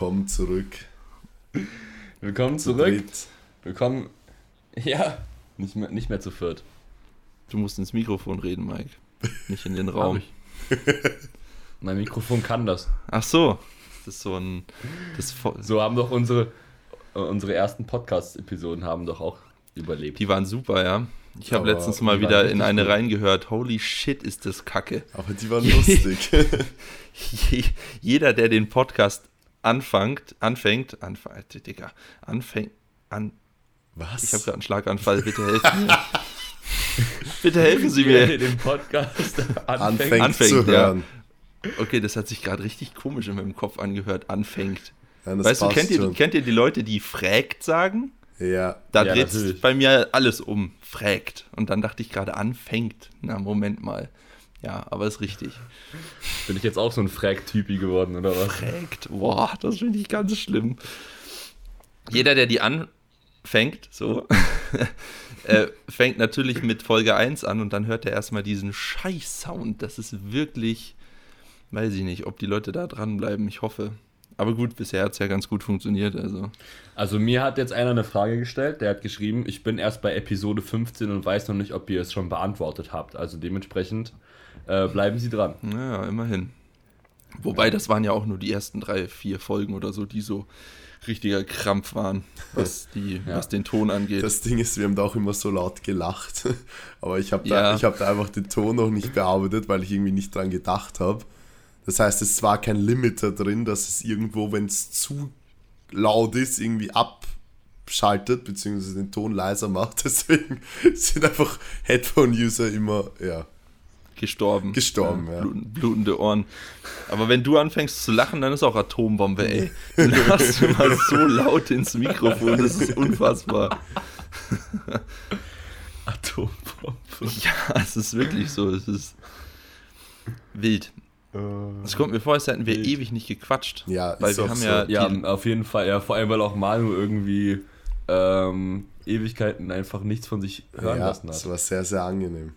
Willkommen zurück. Willkommen Zu zurück. dritt. Willkommen. Ja, nicht mehr, nicht mehr zu viert. Du musst ins Mikrofon reden, Mike. Nicht in den Raum. Mein Mikrofon kann das. Ach so. Das ist so ein. Das, So haben doch unsere, unsere ersten Podcast-Episoden haben doch auch überlebt. die waren super, ja. Ich habe letztens mal wieder in eine gut. reingehört. Holy shit, ist das kacke. Aber die waren lustig. Je- Jeder, der den Podcast anfängt, anfängt, anfängt, Digga, anfängt, an, Was? ich habe gerade einen Schlaganfall, bitte helfen mir. bitte helfen Sie mir. den Podcast anfängt. anfängt, Anfängt, zu ja. hören. Okay, das hat sich gerade richtig komisch in meinem Kopf angehört, anfängt. Ja, das Weißt du, kennt ihr, kennt ihr die Leute, die fragt sagen? Ja, Da Ja, dreht bei mir alles um. Fragt. Und dann dachte ich gerade, anfängt. Na, Moment mal. Ja, aber ist richtig. Bin ich jetzt auch so ein Frag-Typi geworden, oder was? Fragt. Boah, das finde ich ganz schlimm. Jeder, der die anfängt, so, äh, fängt natürlich mit Folge 1 an und dann hört er erstmal diesen Scheiß-Sound. Das ist wirklich, weiß ich nicht, ob die Leute da dranbleiben. Ich hoffe. Aber gut, bisher hat es ja ganz gut funktioniert. Also. Also mir hat jetzt einer eine Frage gestellt, der hat geschrieben, ich bin erst bei Episode 15 und weiß noch nicht, ob ihr es schon beantwortet habt. Also dementsprechend äh, bleiben Sie dran. Naja, immerhin. Wobei, das waren ja auch nur die ersten drei, vier Folgen oder so, die so richtiger Krampf waren, was, die, Ja. was den Ton angeht. das Ding ist, wir haben da auch immer so laut gelacht. Aber ich habe da, Ja. ich hab da einfach den Ton noch nicht bearbeitet, weil ich irgendwie nicht dran gedacht habe. Das heißt, es war kein Limiter drin, dass es irgendwo, wenn es zu laut ist, irgendwie abschaltet, beziehungsweise den Ton leiser macht. Deswegen sind einfach Headphone-User immer, ja, gestorben. gestorben. Ja. Bluten, blutende Ohren. Aber wenn du anfängst zu lachen, dann ist auch Atombombe, ey. Du lachst immer so laut ins Mikrofon, das ist unfassbar. Atombombe. Ja, es ist wirklich so, es ist wild. Es kommt mir vor, als hätten wir Wild. ewig nicht gequatscht. Ja, weil ist wir auch haben so. ja, Ja, auf jeden Fall. Ja, vor allem, weil auch Manu irgendwie ähm, Ewigkeiten einfach nichts von sich hören ja, lassen das hat. war sehr, sehr angenehm.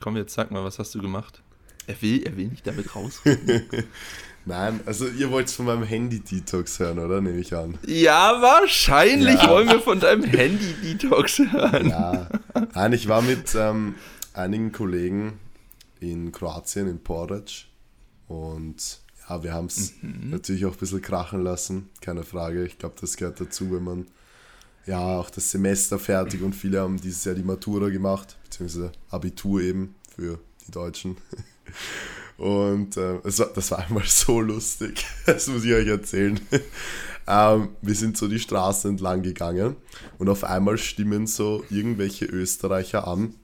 Komm jetzt, sag mal, was hast du gemacht? Er will, er will nicht damit raus. Nein, also ihr wollt von meinem Handy-Detox hören, oder? Nehme ich an. Ja, wahrscheinlich Ja. wollen wir von deinem Handy-Detox hören. Ja. Nein, ich war mit ähm, einigen Kollegen in Kroatien, in Porridge. Und ja, wir haben es natürlich auch ein bisschen krachen lassen, keine Frage. Ich glaube, das gehört dazu, wenn man ja auch das Semester fertig und viele haben dieses Jahr die Matura gemacht, beziehungsweise Abitur eben für die Deutschen. Und äh, es war, das war einmal so lustig, das muss ich euch erzählen. ähm, wir sind so die Straße entlang gegangen und auf einmal stimmen so irgendwelche Österreicher an,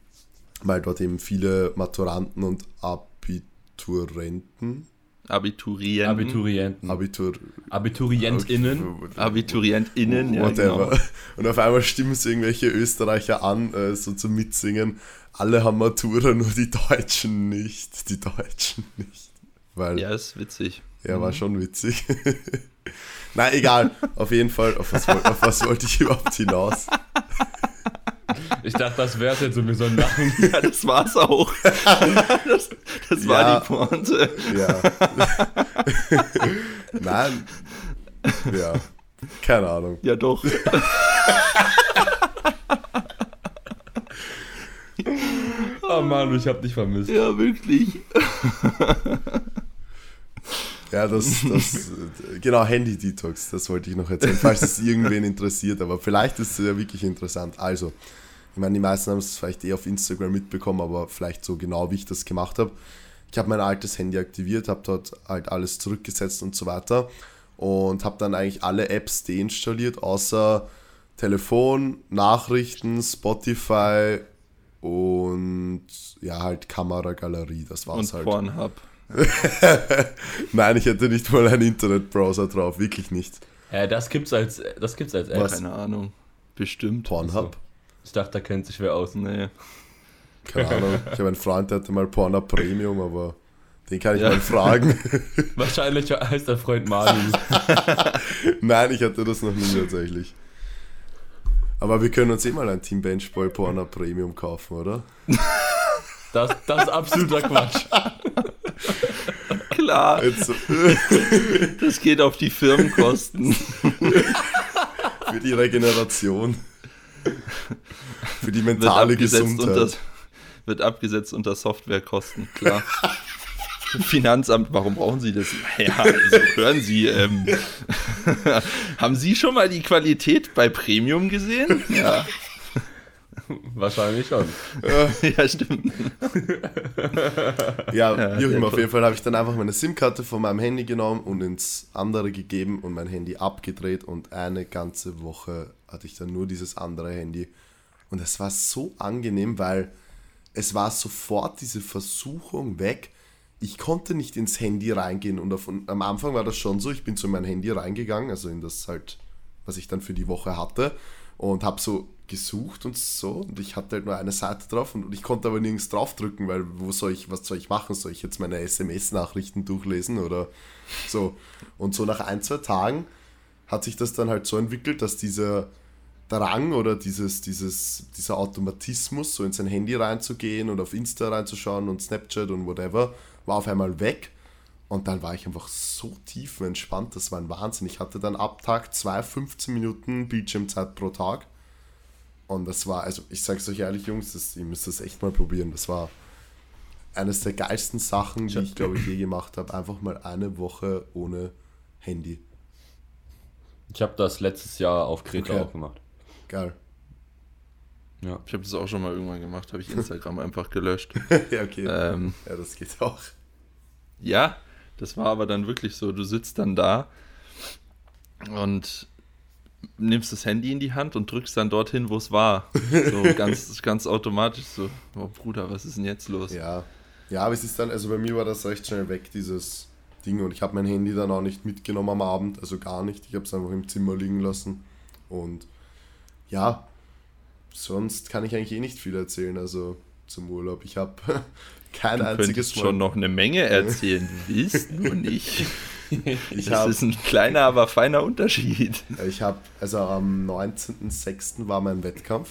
weil dort eben viele Maturanten und Abiturenten, Abiturienten. Abiturienten. Abitur, AbiturientInnen. AbiturientInnen, ja, whatever. genau. Und auf einmal stimmen so irgendwelche Österreicher an, äh, so zum Mitsingen. Alle haben Matura, nur die Deutschen nicht. Die Deutschen nicht. Weil Ja, ist witzig. Ja, war schon witzig. Na, egal. Auf jeden Fall, auf was, auf was wollte ich überhaupt hinaus? Ich dachte, das wär's jetzt und wir sollen lachen. Ja, das war's auch. Das, das war Ja. die Pointe. Ja. Nein. Ja. Keine Ahnung. Ja, doch. Oh Manu, ich hab dich vermisst. Ja, wirklich. Ja, das, das, genau, Handy-Detox, das wollte ich noch erzählen, falls es irgendwen interessiert, aber vielleicht ist es ja wirklich interessant. Also, ich meine, die meisten haben es vielleicht eh auf Instagram mitbekommen, aber vielleicht so genau, wie ich das gemacht habe. Ich habe mein altes Handy aktiviert, habe dort halt alles zurückgesetzt und so weiter und habe dann eigentlich alle Apps deinstalliert, außer Telefon, Nachrichten, Spotify und ja, halt Kameragalerie, das war's Und halt. Pornhub. Nein, ich hätte nicht mal einen Internetbrowser drauf, wirklich nicht. Ja, das gibt's als, das gibt's als App. Was? Keine Ahnung. Bestimmt. Pornhub? Ich dachte, da kennt sich wer aus. Nee. Keine Ahnung. Ich habe einen Freund, der hatte mal Pornhub Premium, aber den kann ich Ja. mal fragen. Wahrscheinlich heißt der Freund Manu. Nein, ich hatte das noch nie tatsächlich. Aber wir können uns eh mal ein Team Benchboy Pornhub Premium kaufen, oder? Das, das ist absoluter Quatsch. klar. Jetzt, Das geht auf die Firmenkosten. für die Regeneration. Für die mentale Gesundheit. unter, wird abgesetzt unter Softwarekosten, klar. Finanzamt, warum brauchen Sie das? Ja, also hören Sie, ähm, haben Sie schon mal die Qualität bei Premium gesehen? Ja, Wahrscheinlich schon. ja stimmt. Ja, Ja, immer, auf jeden Fall habe ich dann einfach meine SIM-Karte von meinem Handy genommen und ins andere gegeben und mein Handy abgedreht und eine ganze Woche hatte ich dann nur dieses andere Handy. Und es war so angenehm, weil es war sofort diese Versuchung weg. Ich konnte nicht ins Handy reingehen und auf, am Anfang war das schon so, ich bin zu meinem Handy reingegangen, also in das halt, was ich dann für die Woche hatte und habe so gesucht und so und ich hatte halt nur eine Seite drauf und ich konnte aber nirgends draufdrücken, weil wo soll ich, was soll ich machen? Soll ich jetzt meine SMS-Nachrichten durchlesen oder so? Und so nach ein, zwei Tagen hat sich das dann halt so entwickelt, dass dieser Drang oder dieses, dieses, dieser Automatismus, so in sein Handy reinzugehen und auf Insta reinzuschauen und Snapchat und whatever, war auf einmal weg. Und dann war ich einfach so tief entspannt, das war ein Wahnsinn. Ich hatte dann ab Tag 2 15 Minuten Bildschirmzeit pro Tag. Und das war, also ich sag's euch ehrlich, Jungs, das, ihr müsst das echt mal probieren. Das war eines der geilsten Sachen, die ich glaube ich je gemacht habe. Einfach mal eine Woche ohne Handy. Ich habe das letztes Jahr auf Kreta Okay. auch gemacht. Geil. Ja. Ich habe das auch schon mal irgendwann gemacht, habe ich Instagram einfach gelöscht. ja, okay. Ähm, Ja, das geht auch. Ja, das war aber dann wirklich so, du sitzt dann da und nimmst das Handy in die Hand und drückst dann dorthin, wo es war. So ganz, ganz automatisch so, oh Bruder, was ist denn jetzt los? Ja. Ja, aber es ist dann, also bei mir war das recht schnell weg, dieses Ding. Und ich habe mein Handy dann auch nicht mitgenommen am Abend, also gar nicht. Ich habe es einfach im Zimmer liegen lassen. Und ja, sonst kann ich eigentlich eh nicht viel erzählen, also zum Urlaub. Ich habe kein Du einziges könntest schon noch eine Menge erzählen, du willst nur nicht. Ich Das habe ist ein kleiner, aber feiner Unterschied. Ich habe, also am 19.06. war mein Wettkampf.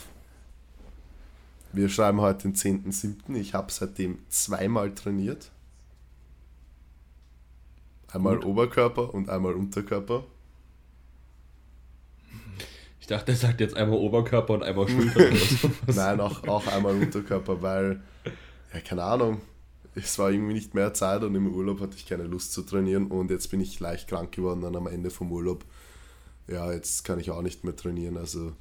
Wir schreiben heute den 10.07. Ich habe seitdem zweimal trainiert. Einmal Gut. Oberkörper und einmal Unterkörper. Ich dachte, er sagt jetzt einmal Oberkörper und einmal Schulter. Nein, auch, auch einmal Unterkörper, weil, ja, keine Ahnung, es war irgendwie nicht mehr Zeit und im Urlaub hatte ich keine Lust zu trainieren und jetzt bin ich leicht krank geworden dann am Ende vom Urlaub. Ja, jetzt kann ich auch nicht mehr trainieren, also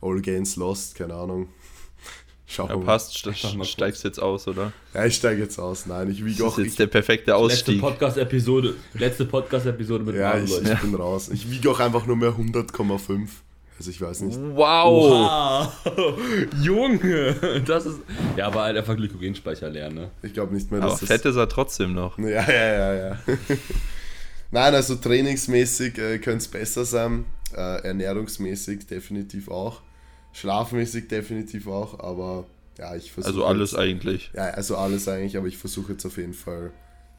all gains lost, keine Ahnung. Schau Ja, mal. passt, ste steigst jetzt aus, oder? Ja, ich steige jetzt aus. Nein, ich Das wiege ist auch. jetzt Ich, der perfekte Letzte Ausstieg. Podcast-Episode. Letzte Podcast-Episode mit ja, Marvin, ich, Leute. ich bin raus. Ich wiege auch einfach nur mehr 100,5. Also ich weiß nicht. Wow! Wow, Junge, das ist. Ja, aber halt einfach Glykogenspeicher lernen, ne? Ich glaube nicht mehr, Aber dass das. fett ist er trotzdem noch. Ja, ja, ja, ja. Nein, also trainingsmäßig äh, könnte es besser sein. Äh, ernährungsmäßig definitiv auch. Schlafmäßig definitiv auch, aber ja, ich versuche. Also alles jetzt, eigentlich. Ja, also alles eigentlich, aber ich versuche jetzt auf jeden Fall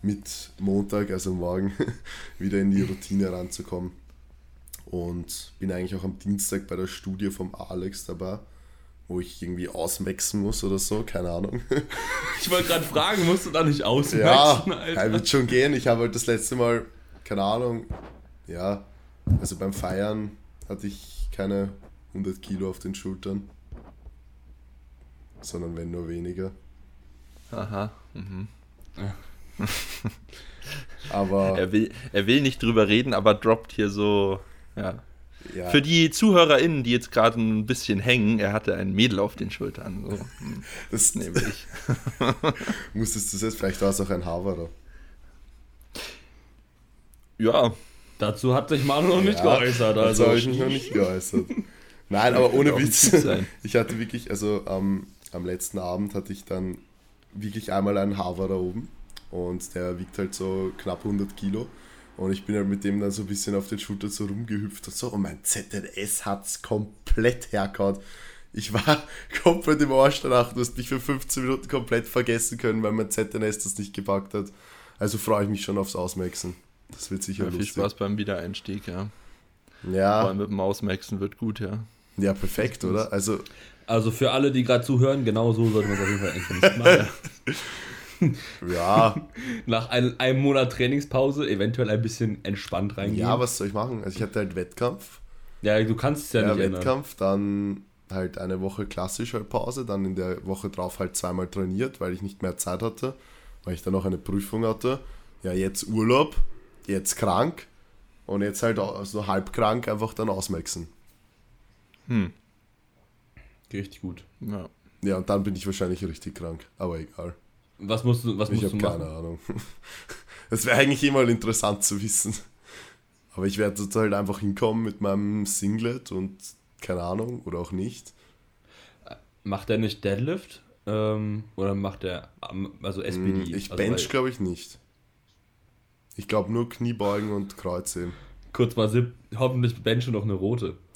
mit Montag, also morgen, wieder in die Routine ranzukommen. Und bin eigentlich auch am Dienstag bei der Studie vom Alex dabei, wo ich irgendwie auswechseln muss oder so, keine Ahnung. Ich wollte gerade fragen, musst du da nicht Ja, auswechseln, ja, Alter? wird schon gehen. Ich habe halt das letzte Mal, keine Ahnung, ja, also beim Feiern hatte ich keine 100 Kilo auf den Schultern, sondern wenn nur weniger. Aha. Mhm. Aber Er, will, er will nicht drüber reden, aber droppt hier so. Ja. ja, Für die ZuhörerInnen, die jetzt gerade ein bisschen hängen, er hatte ein Mädel auf den Schultern. So. Das Nehme ich. musstest du jetzt, vielleicht war es auch ein Haverer. Ja, Dazu hat sich Manu noch nicht Ja, geäußert, dazu also. habe ich mich noch nicht geäußert. Nein, aber ohne Witz. Ich hatte wirklich, also am, am letzten Abend hatte ich dann wirklich einmal einen Haver da oben und der wiegt halt so knapp 100 Kilo und ich bin halt mit dem dann so ein bisschen auf den Schultern so rumgehüpft und so und mein ZNS hat's komplett hergehauen. Ich war komplett im Arsch danach, du hast mich für 15 Minuten komplett vergessen können, weil mein ZNS das nicht gepackt hat. Also freue ich mich schon aufs Ausmaxen. Das wird sicher ja viel lustig. Spaß beim Wiedereinstieg, ja. Vor Ja, allem mit dem Ausmaxen wird gut, ja. ja, perfekt, oder? Also Also für alle, die gerade zuhören, genau so sollte man es auf jeden Fall eigentlich nicht machen. Ja, Nach ein, einem Monat Trainingspause eventuell ein bisschen entspannt reingehen. ja, was soll ich machen? Also ich hatte halt Wettkampf. ja du kannst es ja, Ja, nicht ändern. Wettkampf, dann halt eine Woche klassisch halt Pause, dann in der Woche drauf halt zweimal trainiert, weil ich nicht mehr Zeit hatte, weil ich dann noch eine Prüfung hatte. Ja, jetzt Urlaub, jetzt krank und jetzt halt so halb krank einfach dann ausmaxen. Hm. Richtig gut. Ja. Ja, und dann bin ich wahrscheinlich richtig krank, aber egal. Was musst du, was Ich musst du habe keine machen? Ahnung. Es wäre eigentlich immer interessant zu wissen. Aber ich werde halt einfach hinkommen mit meinem Singlet und keine Ahnung, oder auch nicht. Macht er nicht Deadlift? Ähm, oder macht er ähm, also SPD? Hm, Ich also bench glaube ich nicht. Ich glaube nur Kniebeugen und Kreuzheben. Kurz mal Sip, hoffentlich bench noch eine rote.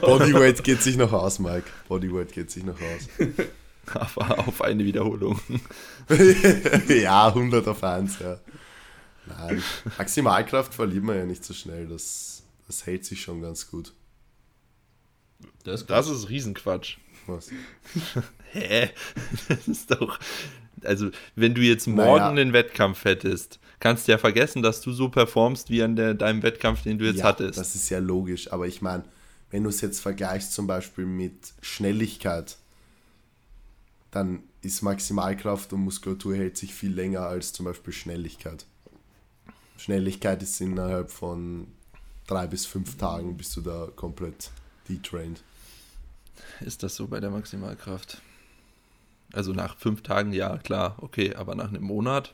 Bodyweight geht sich noch aus, Mike. Bodyweight geht sich noch aus. Aber auf eine Wiederholung. ja, 100 auf 1, ja. Nein, Maximalkraft verliert man ja nicht so schnell. Das, das hält sich schon ganz gut. Das ist Das ist Riesenquatsch. Was? Hä? Das ist doch. Also, wenn du jetzt morgen Naja. einen Wettkampf hättest, kannst du ja vergessen, dass du so performst wie an der, deinem Wettkampf, den du jetzt ja, hattest. Das ist ja logisch, aber ich meine, wenn du es jetzt vergleichst zum Beispiel mit Schnelligkeit, dann ist Maximalkraft und Muskulatur hält sich viel länger als zum Beispiel Schnelligkeit. Schnelligkeit ist innerhalb von drei bis fünf Tagen bist du da komplett detrained. Ist das so bei der Maximalkraft? Also nach fünf Tagen, ja, klar, okay, aber nach einem Monat?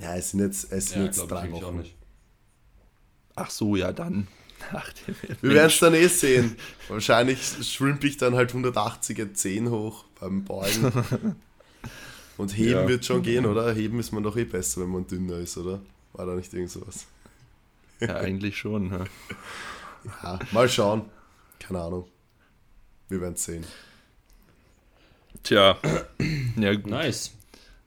Ja, es sind jetzt, es sind ja, jetzt drei Wochen. nicht. Ach so, ja, dann. Ach, der Wir werden es dann eh sehen. Wahrscheinlich schrimp ich dann halt 180er 10 hoch beim Beugen. Und heben Ja. wird schon gehen, oder? Heben ist man doch eh besser, wenn man dünner ist, oder? War da nicht irgend sowas? Ja, eigentlich schon. Ja. Ja, mal schauen. Keine Ahnung. Wir werden es sehen. Tja, ja gut. Nice.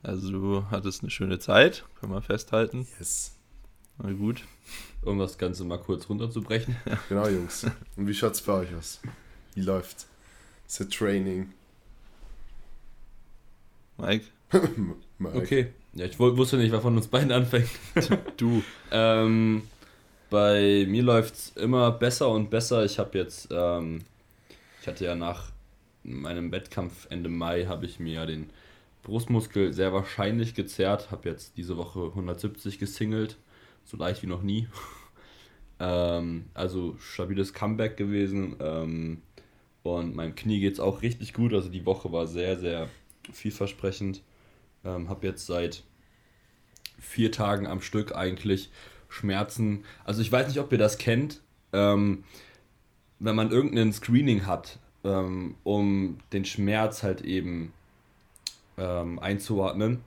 Also du hattest eine schöne Zeit, kann man festhalten. Yes. Na gut. Um das Ganze mal kurz runterzubrechen. Genau, Jungs. Und wie schaut's bei euch aus? Wie läuft das Training? Mike, Mike? Okay. Ja, ich wusste nicht, wer von uns beiden anfängt. du. Ähm, bei mir läuft es immer besser und besser. Ich habe jetzt, ähm, ich hatte ja nach meinem Wettkampf Ende Mai, habe ich mir den Brustmuskel sehr wahrscheinlich gezerrt. Habe jetzt diese Woche 170 gesingelt, so leicht wie noch nie. ähm, also stabiles Comeback gewesen. Ähm, und meinem Knie geht es auch richtig gut. Also die Woche war sehr, sehr vielversprechend. Ähm, habe jetzt seit vier Tagen am Stück eigentlich Schmerzen. Also ich weiß nicht, ob ihr das kennt. Ähm, wenn man irgendein Screening hat, ähm, um den Schmerz halt eben ähm, einzuordnen,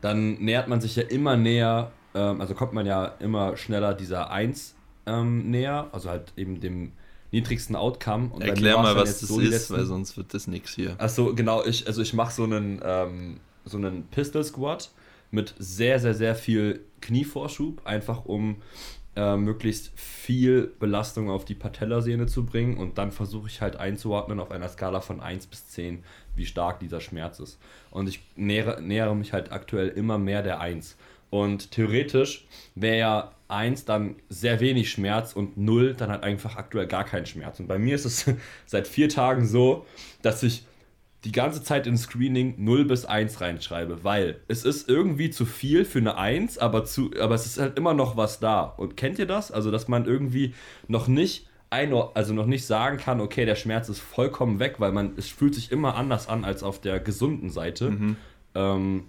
dann nähert man sich ja immer näher, ähm, also kommt man ja immer schneller dieser 1 ähm, näher, also halt eben dem niedrigsten Outcome. Und Erklär mal, was jetzt das so ist, letzten- weil sonst wird das nix hier. Achso, genau, ich, also ich mache so einen, ähm, so einen Pistol Squat mit sehr, sehr, sehr viel Knievorschub, einfach um äh, möglichst viel Belastung auf die Patellasehne zu bringen und dann versuche ich halt einzuordnen auf einer Skala von 1 bis 10, wie stark dieser Schmerz ist. Und ich nähere, nähere mich halt aktuell immer mehr der 1. Und theoretisch wäre ja 1 dann sehr wenig Schmerz und 0 dann halt einfach aktuell gar kein Schmerz. Und bei mir ist es seit vier Tagen so, dass ich die ganze Zeit ins Screening 0 bis 1 reinschreibe, weil es ist irgendwie zu viel für eine 1, aber, zu, aber es ist halt immer noch was da. Und kennt ihr das? Also, dass man irgendwie noch nicht einor also noch nicht sagen kann, okay, der Schmerz ist vollkommen weg, weil man, es fühlt sich immer anders an als auf der gesunden Seite. Ähm,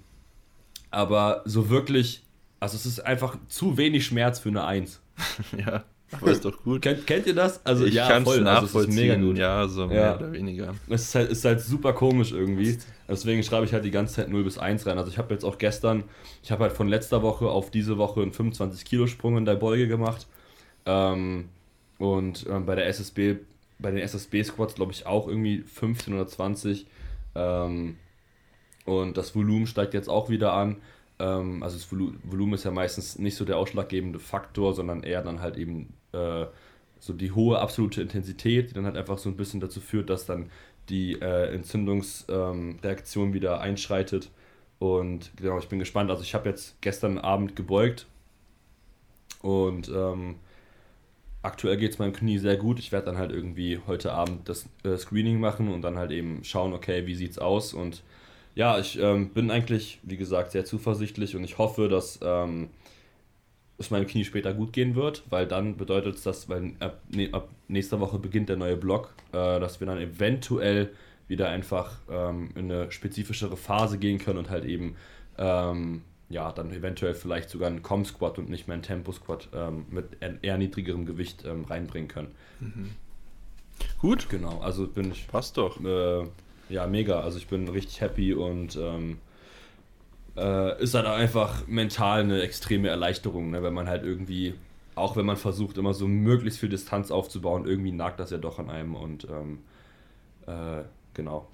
aber so wirklich, also es ist einfach zu wenig Schmerz für eine 1. ja, aber ist doch gut. Kennt, kennt ihr das? Also ich ja, kann es voll, also es ist nachvollziehen, mega gut. ja, so Ja. mehr oder weniger. Es ist halt, ist halt super komisch irgendwie. Deswegen schreibe ich halt die ganze Zeit 0 bis 1 rein. Also ich habe jetzt auch gestern, ich habe halt von letzter Woche auf diese Woche einen 25 Kilo Sprung in der Beuge gemacht. Ähm, und ähm, bei der SSB, bei den SSB Squats glaube ich auch irgendwie 15 oder 20. Ähm, und das Volumen steigt jetzt auch wieder an. Ähm, also das Volu Volumen ist ja meistens nicht so der ausschlaggebende Faktor, sondern eher dann halt eben äh, so die hohe absolute Intensität, die dann halt einfach so ein bisschen dazu führt, dass dann die äh, Entzündungsreaktion ähm, wieder einschreitet. Und genau, ich bin gespannt. Also ich habe jetzt gestern Abend gebeugt und ähm, aktuell geht es meinem Knie sehr gut. Ich werde dann halt irgendwie heute Abend das äh, Screening machen und dann halt eben schauen, okay, wie sieht's aus. Und ja, ich ähm, bin eigentlich, wie gesagt, sehr zuversichtlich und ich hoffe, dass ähm, es meinem Knie später gut gehen wird, weil dann bedeutet es, dass, weil ab, ne, ab nächster Woche beginnt der neue Block, äh, dass wir dann eventuell wieder einfach ähm, in eine spezifischere Phase gehen können und halt eben ähm, ja, dann eventuell vielleicht sogar einen Com-Squat und nicht mehr einen Tempo-Squat ähm, mit eher niedrigerem Gewicht ähm, reinbringen können. Mhm. Gut. Genau, also bin ich. Passt doch. Äh, ja, mega. Also ich bin richtig happy und ähm, äh, ist halt einfach mental eine extreme Erleichterung, ne? wenn man halt irgendwie, auch wenn man versucht, immer so möglichst viel Distanz aufzubauen, irgendwie nagt das ja doch an einem und ähm, äh, genau.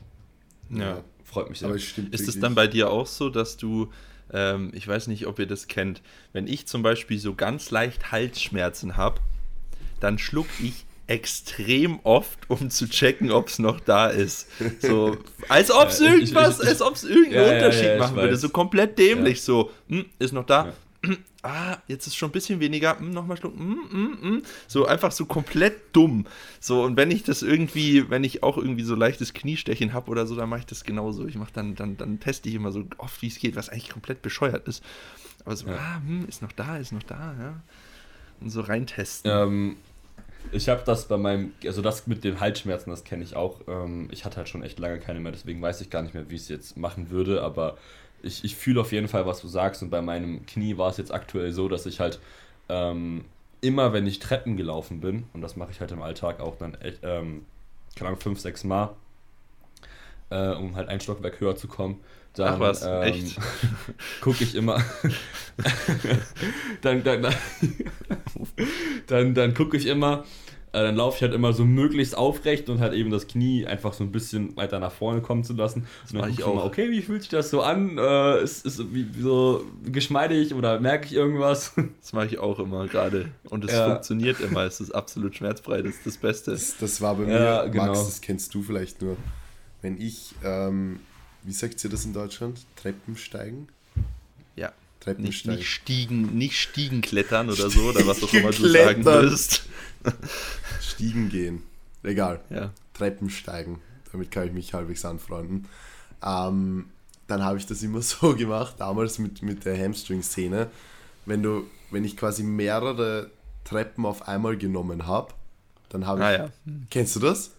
Ja. Freut mich sehr. ist es dann bei dir auch so, dass du ähm, ich weiß nicht, ob ihr das kennt, wenn ich zum Beispiel so ganz leicht Halsschmerzen habe, dann schluck ich extrem oft, um zu checken, ob es noch da ist. So, als ob es irgendwas, ich, ich, als ob es irgendeinen ja, Unterschied ja, machen würde. So komplett dämlich. So, hm, ist noch da ah, jetzt ist schon ein bisschen weniger, mm, nochmal schlucken, mm, mm, mm, so einfach so komplett dumm. So, und wenn ich das irgendwie, wenn ich auch irgendwie so leichtes Kniestechen habe oder so, dann mache ich das genauso. Ich mache dann, dann, dann teste ich immer so oft, wie es geht, was eigentlich komplett bescheuert ist. Aber so, ah, hm, ist noch da, ist noch da, ja. Und so reintesten. Ähm, ich habe das bei meinem, also das mit den Halsschmerzen, das kenne ich auch. Ähm, ich hatte halt schon echt lange keine mehr, deswegen weiß ich gar nicht mehr, wie ich es jetzt machen würde, aber ich, ich fühle auf jeden Fall, was du sagst. Und bei meinem Knie war es jetzt aktuell so, dass ich halt ähm, immer, wenn ich Treppen gelaufen bin, und das mache ich halt im Alltag auch dann, ähm, keine Ahnung, fünf, sechs Mal, äh, um halt ein Stockwerk höher zu kommen, dann, Ach was, ähm, echt? gucke ich immer. dann dann, dann, dann, dann gucke ich immer, äh, dann laufe ich halt immer so möglichst aufrecht und halt eben das Knie einfach so ein bisschen weiter nach vorne kommen zu lassen. Das und dann ich auch. Mal, okay, wie fühlt sich das so an? Äh, ist, ist wie, so geschmeidig oder merke ich irgendwas? Das mache ich auch immer gerade. Und es ja. funktioniert immer. Es ist absolut schmerzfrei. Das ist das Beste. Das, das war bei mir, ja, genau. Max, das kennst du vielleicht nur. Wenn ich, ähm, wie sagt ihr das in Deutschland? Treppen steigen? Ja. Treppensteigen. Nicht, nicht Stiegen, nicht Stiegen klettern oder so, oder was auch immer du sagen willst. Stiegen gehen. Egal. Ja. Treppen steigen. Damit kann ich mich halbwegs anfreunden. Ähm, dann habe ich das immer so gemacht, damals mit, mit der Hamstring-Szene. Wenn du, wenn ich quasi mehrere Treppen auf einmal genommen habe, dann habe ah, ich. Ja. Kennst du das?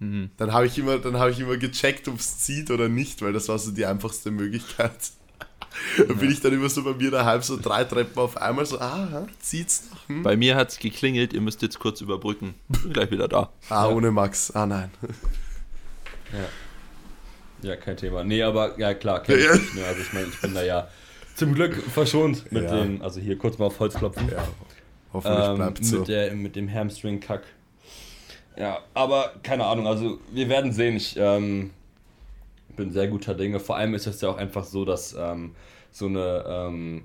Mhm. Dann habe ich immer, ich immer gecheckt, ob es zieht oder nicht, weil das war so die einfachste Möglichkeit. da bin ich dann immer so bei mir daheim so drei Treppen auf einmal so, ah, zieht's noch? Hm? Bei mir hat es geklingelt, ihr müsst jetzt kurz überbrücken. Bin gleich wieder da. Ah, ja. ohne Max. Ah, nein. Ja. Ja, kein Thema. Nee, aber ja klar, kenn ich nicht, ne? Also ich meine, ich bin da ja zum Glück verschont mit ja. den, also hier kurz mal auf Holz klopfen. Ja. Hoffentlich ähm, bleibt so. Mit, der, mit dem Hamstring-Kack. Ja, aber keine Ahnung, also wir werden sehen. Ich ähm, bin sehr guter Dinge. Vor allem ist es ja auch einfach so, dass ähm, so eine ähm,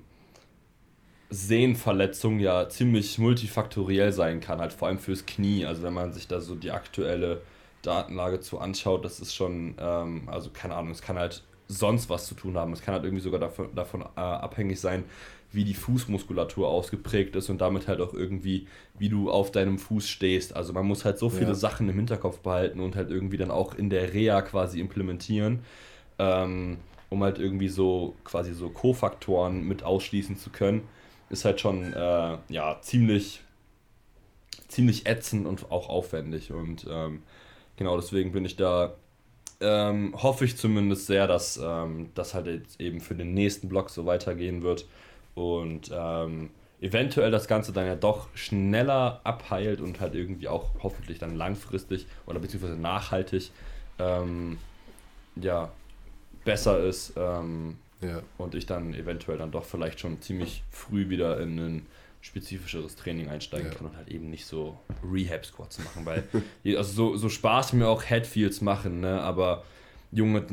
Sehnenverletzung ja ziemlich multifaktoriell sein kann, halt vor allem fürs Knie. Also wenn man sich da so die aktuelle Datenlage zu anschaut, das ist schon, ähm, also keine Ahnung, es kann halt sonst was zu tun haben. Es kann halt irgendwie sogar davon, davon äh, abhängig sein, wie die Fußmuskulatur ausgeprägt ist und damit halt auch irgendwie, wie du auf deinem Fuß stehst. Also man muss halt so viele ja. Sachen im Hinterkopf behalten und halt irgendwie dann auch in der Reha quasi implementieren, ähm, um halt irgendwie so quasi so Kofaktoren mit ausschließen zu können. Ist halt schon äh, ja ziemlich ziemlich ätzend und auch aufwendig und ähm, genau deswegen bin ich da ähm, hoffe ich zumindest sehr, dass ähm, das halt jetzt eben für den nächsten Block so weitergehen wird und ähm, eventuell das Ganze dann ja doch schneller abheilt und halt irgendwie auch hoffentlich dann langfristig oder beziehungsweise nachhaltig ähm, ja besser ist ähm, ja. und ich dann eventuell dann doch vielleicht schon ziemlich früh wieder in ein spezifischeres Training einsteigen ja. kann und halt eben nicht so Rehab-Squats machen, weil also so, so Spaß mir auch Headfields machen, ne, aber Junge,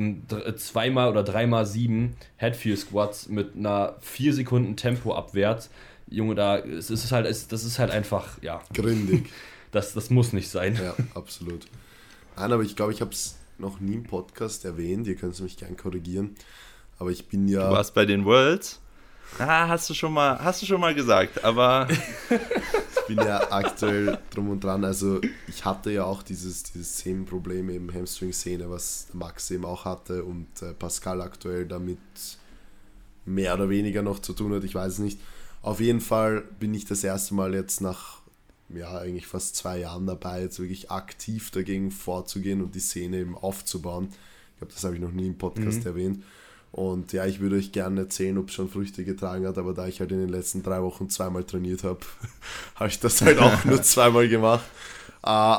zweimal oder dreimal sieben Headfield Squats mit einer vier Sekunden Tempo abwärts. Junge, da es ist halt, es, das ist halt einfach, ja. Gründig. Das, das muss nicht sein. Ja, absolut. Nein, aber ich glaube, ich habe es noch nie im Podcast erwähnt. Ihr könnt mich gern korrigieren. Aber ich bin ja. Du warst bei den Worlds? Ah, hast du schon mal, hast du schon mal gesagt, aber. ich bin ja aktuell drum und dran. Also ich hatte ja auch dieses, dieses Sehnenproblem im Hamstring-Szene, was Max eben auch hatte und äh, Pascal aktuell damit mehr oder weniger noch zu tun hat. Ich weiß es nicht. Auf jeden Fall bin ich das erste Mal jetzt nach ja, eigentlich fast zwei Jahren dabei, jetzt wirklich aktiv dagegen vorzugehen und die Szene eben aufzubauen. Ich glaube, das habe ich noch nie im Podcast mhm. erwähnt. Und ja, ich würde euch gerne erzählen, ob es schon Früchte getragen hat, aber da ich halt in den letzten drei Wochen zweimal trainiert habe, habe ich das halt auch nur zweimal gemacht. Äh,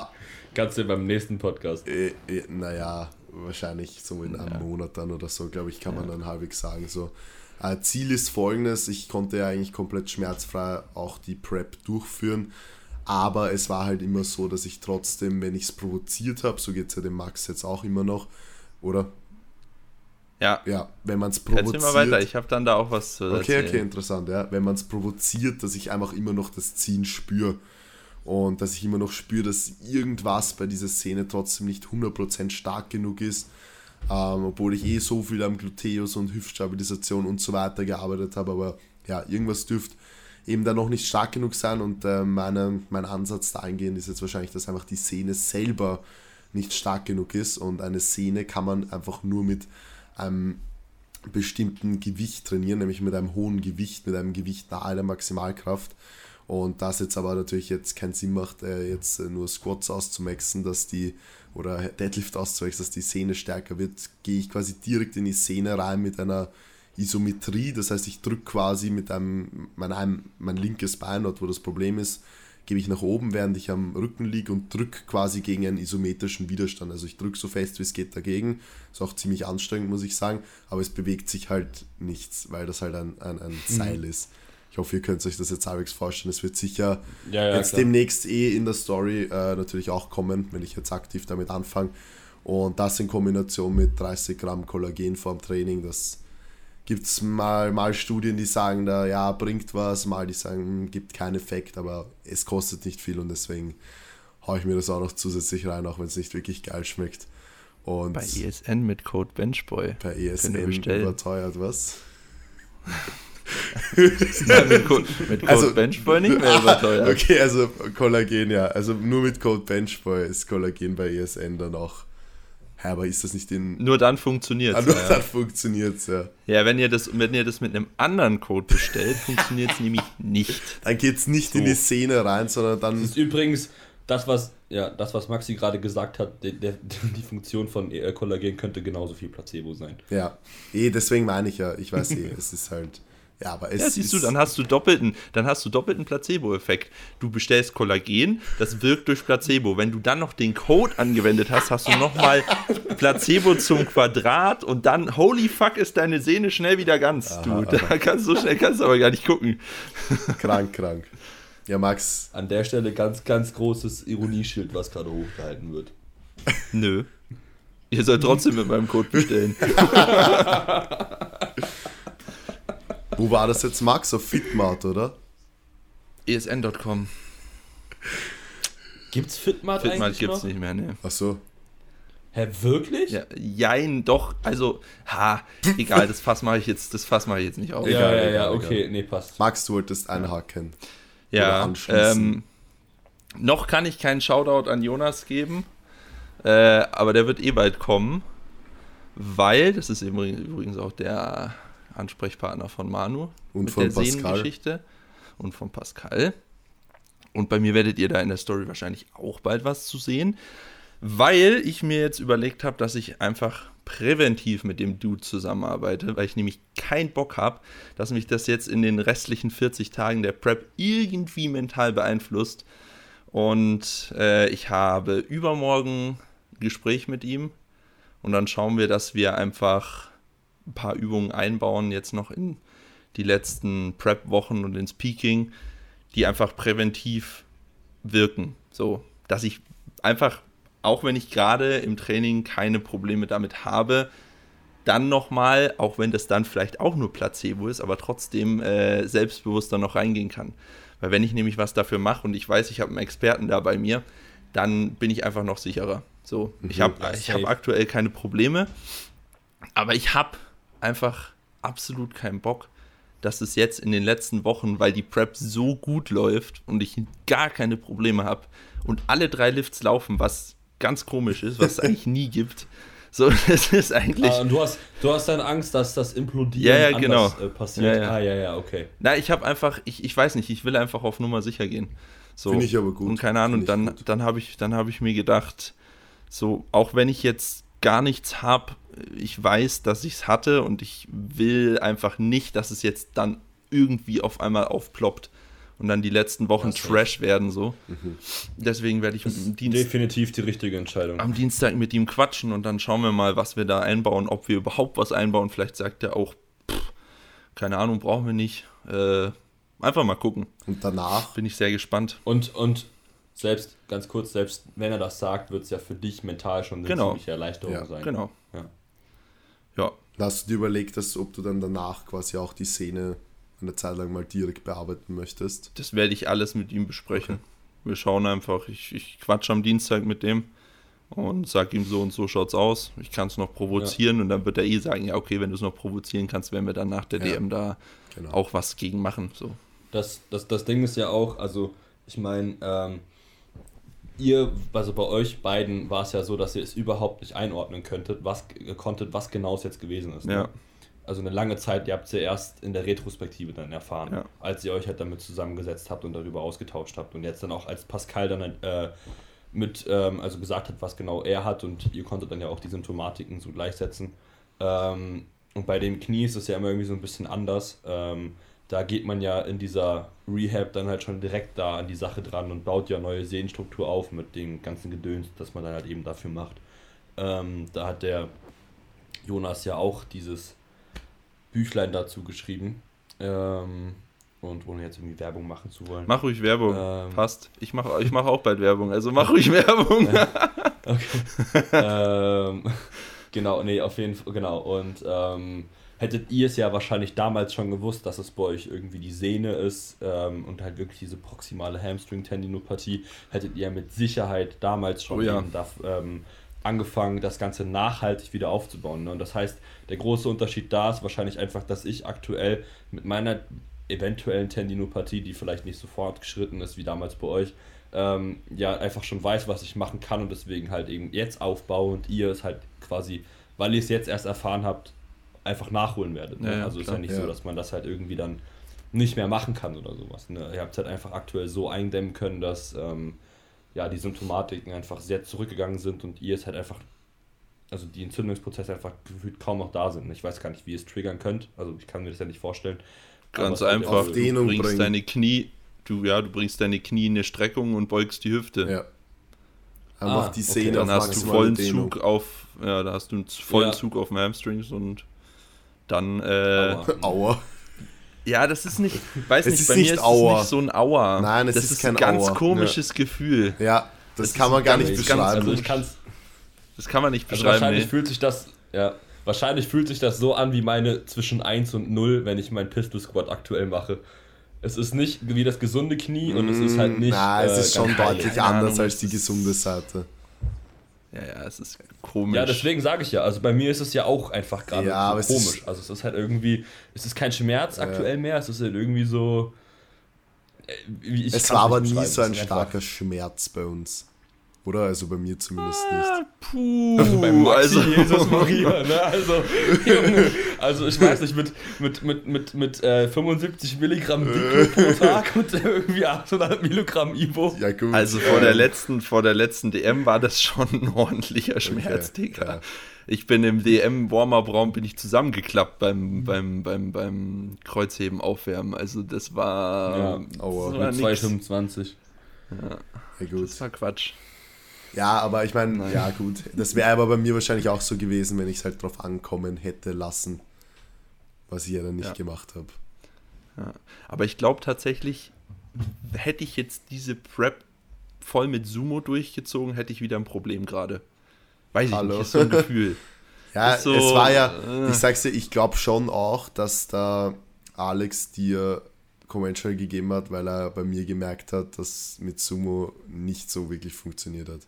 Kannst du beim nächsten Podcast? Äh, äh, naja, wahrscheinlich so in einem ja. Monat dann oder so, glaube ich, kann man dann halbwegs sagen. So. Äh, Ziel ist folgendes: Ich konnte ja eigentlich komplett schmerzfrei auch die Prep durchführen. Aber es war halt immer so, dass ich trotzdem, wenn ich es provoziert habe, so geht es ja dem Max jetzt auch immer noch, oder? Ja. Ja, wenn man es provoziert. Erzähl mal weiter, ich habe dann da auch was zu Okay, erzählen. okay, interessant, ja. Wenn man es provoziert, dass ich einfach immer noch das Ziehen spüre. Und dass ich immer noch spüre, dass irgendwas bei dieser Szene trotzdem nicht 100% stark genug ist. Ähm, obwohl ich eh so viel am Gluteus und Hüftstabilisation und so weiter gearbeitet habe. Aber ja, irgendwas dürfte eben da noch nicht stark genug sein. Und äh, meine, mein Ansatz dahingehend ist jetzt wahrscheinlich, dass einfach die Szene selber nicht stark genug ist. Und eine Szene kann man einfach nur mit einem bestimmten Gewicht trainieren, nämlich mit einem hohen Gewicht, mit einem Gewicht nahe der Maximalkraft. Und das jetzt aber natürlich jetzt keinen Sinn macht, äh, jetzt äh, nur Squats auszumaxen, dass die, oder Deadlift auszuwechseln, dass die Szene stärker wird, gehe ich quasi direkt in die Szene rein mit einer Isometrie. Das heißt, ich drücke quasi mit einem, mein, mein linkes Bein, dort wo das Problem ist, gebe ich nach oben, während ich am Rücken liege und drücke quasi gegen einen isometrischen Widerstand. Also ich drücke so fest, wie es geht dagegen. Ist auch ziemlich anstrengend, muss ich sagen, aber es bewegt sich halt nichts, weil das halt ein, ein, ein mhm. Seil ist. Ich hoffe, ihr könnt euch das jetzt halbwegs vorstellen. Es wird sicher ja, ja, jetzt klar. demnächst eh in der Story äh, natürlich auch kommen, wenn ich jetzt aktiv damit anfange. Und das in Kombination mit 30 Gramm Kollagen vorm Training, das gibt es mal, mal Studien, die sagen, da ja, bringt was, mal die sagen, hm, gibt keinen Effekt, aber es kostet nicht viel und deswegen haue ich mir das auch noch zusätzlich rein, auch wenn es nicht wirklich geil schmeckt. Und bei ESN mit Code Benchboy. Bei ESN überteuert, was? ja, mit, Code, mit Code also, Benchboy nicht mehr überteuert. Okay, also Kollagen, ja. Also nur mit Code Benchboy ist Kollagen bei ESN dann auch ja, aber ist das nicht in. Nur dann funktioniert es. Ah, nur ja. dann funktioniert es, ja. Ja, wenn ihr, das, wenn ihr das mit einem anderen Code bestellt, funktioniert es nämlich nicht. Dann geht es nicht so. in die Szene rein, sondern dann. Das ist übrigens das, was, ja, das, was Maxi gerade gesagt hat, der, der, die Funktion von äh, Kollagen könnte genauso viel Placebo sein. Ja, eh, deswegen meine ich ja, ich weiß eh, es ist halt. Ja, aber es ja, siehst du, dann hast du doppelten, dann hast du doppelten Placebo-Effekt. Du bestellst Kollagen, das wirkt durch Placebo. Wenn du dann noch den Code angewendet hast, hast du nochmal Placebo zum Quadrat und dann, holy fuck, ist deine Sehne schnell wieder ganz. Aha, du, da kannst so schnell kannst du aber gar nicht gucken. Krank, krank. Ja, Max. An der Stelle ganz, ganz großes Ironieschild, was gerade hochgehalten wird. Nö. Ihr sollt trotzdem mit meinem Code bestellen. Wo war das jetzt, Max? Auf Fitmart, oder? ESN.com. Gibt's Fitmart, Fitmart eigentlich gibt's noch? nicht mehr, ne. Ach so. Hä, wirklich? Ja, jein, doch. Also, ha, egal, das Fass mache ich jetzt, das Fass mache ich jetzt nicht auf. Ja, egal, ja, ja, okay, egal. nee, passt. Max, du wolltest einhaken. Ja, ähm, noch kann ich keinen Shoutout an Jonas geben, äh, aber der wird eh bald kommen, weil, das ist übrigens auch der Ansprechpartner von Manu und von der Pascal. und von Pascal. Und bei mir werdet ihr da in der Story wahrscheinlich auch bald was zu sehen, weil ich mir jetzt überlegt habe, dass ich einfach präventiv mit dem Dude zusammenarbeite, weil ich nämlich keinen Bock habe, dass mich das jetzt in den restlichen 40 Tagen der Prep irgendwie mental beeinflusst. Und äh, ich habe übermorgen ein Gespräch mit ihm und dann schauen wir, dass wir einfach ein paar Übungen einbauen, jetzt noch in die letzten Prep-Wochen und ins Peaking, die einfach präventiv wirken. So, dass ich einfach, auch wenn ich gerade im Training keine Probleme damit habe, dann nochmal, auch wenn das dann vielleicht auch nur Placebo ist, aber trotzdem äh, selbstbewusster noch reingehen kann. Weil wenn ich nämlich was dafür mache und ich weiß, ich habe einen Experten da bei mir, dann bin ich einfach noch sicherer. So, ich habe ich safe. hab aktuell keine Probleme, aber ich habe einfach absolut keinen Bock, dass es jetzt in den letzten Wochen, weil die Prep so gut läuft und ich gar keine Probleme habe und alle drei Lifts laufen, was ganz komisch ist, was es eigentlich nie gibt. So, das ist eigentlich. Ah, und du hast, du hast dann Angst, dass das Implodieren Ja, ja, anders, genau. äh, passiert. Ja, ja. Ah, ja, ja, okay. Na, ich habe einfach, ich, ich weiß nicht, ich will einfach auf Nummer sicher gehen. So. Finde ich aber gut. Und keine Ahnung, dann, gut. dann habe ich, dann hab ich mir gedacht, so, auch wenn ich jetzt gar nichts habe, ich weiß, dass ich es hatte und ich will einfach nicht, dass es jetzt dann irgendwie auf einmal aufploppt und dann die letzten Wochen safe. Trash werden so. Mhm. Deswegen werde ich am Dienst, Definitiv die richtige Entscheidung. am Dienstag mit ihm quatschen und dann schauen wir mal, was wir da einbauen, ob wir überhaupt was einbauen. Vielleicht sagt er auch, pff, keine Ahnung, brauchen wir nicht. Äh, einfach mal gucken. Und danach, Bin ich sehr gespannt. Und, und selbst, ganz kurz, selbst wenn er das sagt, wird es ja für dich mental schon eine Genau. ziemliche Erleichterung Ja, sein. Genau. Ja. Ja, hast du dir überlegt, dass, ob du dann danach quasi auch die Szene eine Zeit lang mal direkt bearbeiten möchtest? das werde ich alles mit ihm besprechen. Wir schauen einfach, ich, ich quatsche am Dienstag mit dem und sag ihm so und so schaut's aus. Ich kann es noch provozieren und dann wird er eh sagen, ja okay, wenn du es noch provozieren kannst, werden wir dann nach der Ja. DM da Genau. auch was gegen machen. So. Das, das, das Ding ist ja auch, also ich meine, ähm, ihr, also bei euch beiden war es ja so, dass ihr es überhaupt nicht einordnen könntet, was konntet, was genau es jetzt gewesen ist. ne? Ja. Also eine lange Zeit, ihr habt es ja erst in der Retrospektive dann erfahren, Ja. als ihr euch halt damit zusammengesetzt habt und darüber ausgetauscht habt. Und jetzt dann auch als Pascal dann äh, mit, ähm, also gesagt hat, was genau er hat und ihr konntet dann ja auch die Symptomatiken so gleichsetzen. Ähm, und bei dem Knie ist es ja immer irgendwie so ein bisschen anders. Ähm, da geht man ja in dieser Rehab dann halt schon direkt da an die Sache dran und baut ja neue Sehnenstruktur auf mit dem ganzen Gedöns, das man dann halt eben dafür macht. Ähm, da hat der Jonas ja auch dieses Büchlein dazu geschrieben. Ähm, und ohne jetzt irgendwie Werbung machen zu wollen. Mach ruhig Werbung. Ähm. Passt. Ich mache ich mach auch bald Werbung, also mach ruhig Werbung. ähm, genau, nee, auf jeden Fall, genau. Und ähm, hättet ihr es ja wahrscheinlich damals schon gewusst, dass es bei euch irgendwie die Sehne ist ähm, und halt wirklich diese proximale Hamstring-Tendinopathie, hättet ihr mit Sicherheit damals schon Oh ja. da, ähm, angefangen, das Ganze nachhaltig wieder aufzubauen. Ne? Und das heißt, der große Unterschied da ist wahrscheinlich einfach, dass ich aktuell mit meiner eventuellen Tendinopathie, die vielleicht nicht so fortgeschritten ist wie damals bei euch, ähm, ja einfach schon weiß, was ich machen kann und deswegen halt eben jetzt aufbaue und ihr es halt quasi, weil ihr es jetzt erst erfahren habt, einfach nachholen werdet. Ne? Ja, ja, also ist klar. ja nicht Ja. so, dass man das halt irgendwie dann nicht mehr machen kann oder sowas. Ne? Ihr habt es halt einfach aktuell so eindämmen können, dass ähm, ja, die Symptomatiken einfach sehr zurückgegangen sind und ihr es halt einfach, also die Entzündungsprozesse einfach gefühlt kaum noch da sind. Ich weiß gar nicht, wie ihr es triggern könnt, also ich kann mir das ja nicht vorstellen. Ganz einfach. Du bringst bringen. deine Knie, du ja, du bringst deine Knie in eine Streckung und beugst die Hüfte. Ja. Einfach Ah, die okay. Szene Dann hast du vollen Dehnung. Zug auf, ja, da hast du einen vollen Ja. Zug auf dem Hamstrings und dann, äh, Aua. Aua. ja, das ist nicht, weiß Es nicht, ist bei nicht mir ist Aua. es nicht so ein Aua. Nein, es das ist ist kein ein ganz Aua. komisches Gefühl. Ja, das, Das kann man gar ganz- nicht ganz- beschreiben. Also ich kann es Das kann man nicht Also beschreiben. wahrscheinlich nee. fühlt sich das, ja, wahrscheinlich fühlt sich das so an wie meine zwischen 1 und 0, wenn ich meinen Pistol Squat aktuell mache. Es ist nicht wie das gesunde Knie und es ist halt nicht. Na, es äh, ist schon ganz deutlich anders als die gesunde Seite. Ja, ja, es ist komisch. Ja, deswegen sage ich ja. Also bei mir ist es ja auch einfach gerade Ja, so ist- komisch. also es ist halt irgendwie, es ist kein Schmerz aktuell mehr, es ist halt irgendwie so. äh, Es war aber nie so ein starker Schmerz bei uns. Oder? Also bei mir zumindest Ah, nicht. Puh, Also bei Maxi, also, Jesus Maria, ne? Also, Junge, also ich weiß nicht, mit, mit, mit, mit, mit äh, 75 Milligramm Dicke pro Tag und irgendwie 800 Milligramm Ibo. Ja, gut. also vor der letzten, vor der letzten DM war das schon ein ordentlicher Schmerz, Okay, Digga. ja. Ich bin im DM Warm-Up-Raum bin ich zusammengeklappt beim, beim, beim, beim Kreuzheben aufwärmen. Also das war, Ja, aua. das war Mit nix. 2,25. ja, gut. Das war Quatsch. Ja, aber ich meine, ja gut. Das wäre aber bei mir wahrscheinlich auch so gewesen, wenn ich es halt drauf ankommen hätte lassen. Was ich ja dann nicht Ja. gemacht habe. Ja. Aber ich glaube tatsächlich, hätte ich jetzt diese Prep voll mit Sumo durchgezogen, hätte ich wieder ein Problem gerade. Weiß ich Hallo. nicht, ist so ein Gefühl. Ja, so, es war ja, äh. ich sag's dir, ich glaube schon auch, dass da Alex dir Conventional gegeben hat, weil er bei mir gemerkt hat, dass mit Sumo nicht so wirklich funktioniert hat.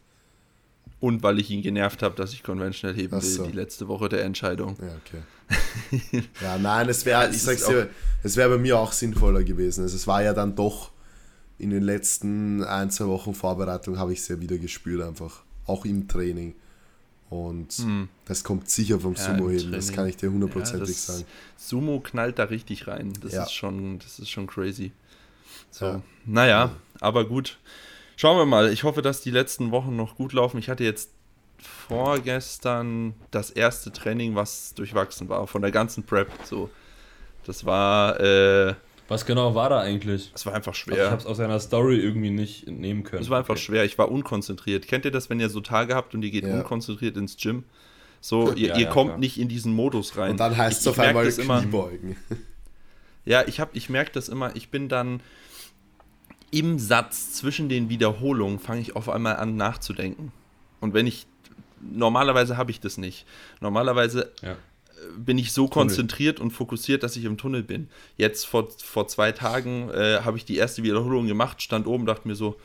Und weil ich ihn genervt habe, dass ich Conventional heben Ach will, so. die letzte Woche der Entscheidung. Ja, okay. ja, nein, es wäre, ich sag's dir, es wäre bei mir auch sinnvoller gewesen. Also es war ja dann doch in den letzten ein, zwei Wochen Vorbereitung habe ich es ja wieder gespürt einfach. Auch im Training. Und das kommt sicher vom Hm. Ja, Sumo heben, das kann ich dir hundertprozentig Ja, sagen. Sumo knallt da richtig rein. Das Ja. ist schon, das ist schon crazy. So. Ja. Naja, aber gut. Schauen wir mal. Ich hoffe, dass die letzten Wochen noch gut laufen. Ich hatte jetzt vorgestern das erste Training, was durchwachsen war, von der ganzen Prep. So. Das war, äh, Was genau war da eigentlich? das war einfach Also ich schwer. habe es aus seiner Story irgendwie nicht entnehmen können. Es war einfach Okay. schwer. Ich war unkonzentriert. Kennt ihr das, wenn ihr so Tage habt und ihr geht Ja. unkonzentriert ins Gym? So, ihr, Ja, ihr ja, kommt klar. nicht in diesen Modus rein. Und dann heißt es Ich- auf ich einmal das immer. Kniebeugen. Ja, ich, hab- ich merke das immer, ich bin dann im Satz zwischen den Wiederholungen, fange ich auf einmal an nachzudenken. Und wenn ich, normalerweise habe ich das nicht. Normalerweise Ja. äh, bin ich so konzentriert und fokussiert, dass ich im Tunnel bin. Jetzt vor, vor zwei Tagen äh, habe ich die erste Wiederholung gemacht, stand oben, dachte mir so,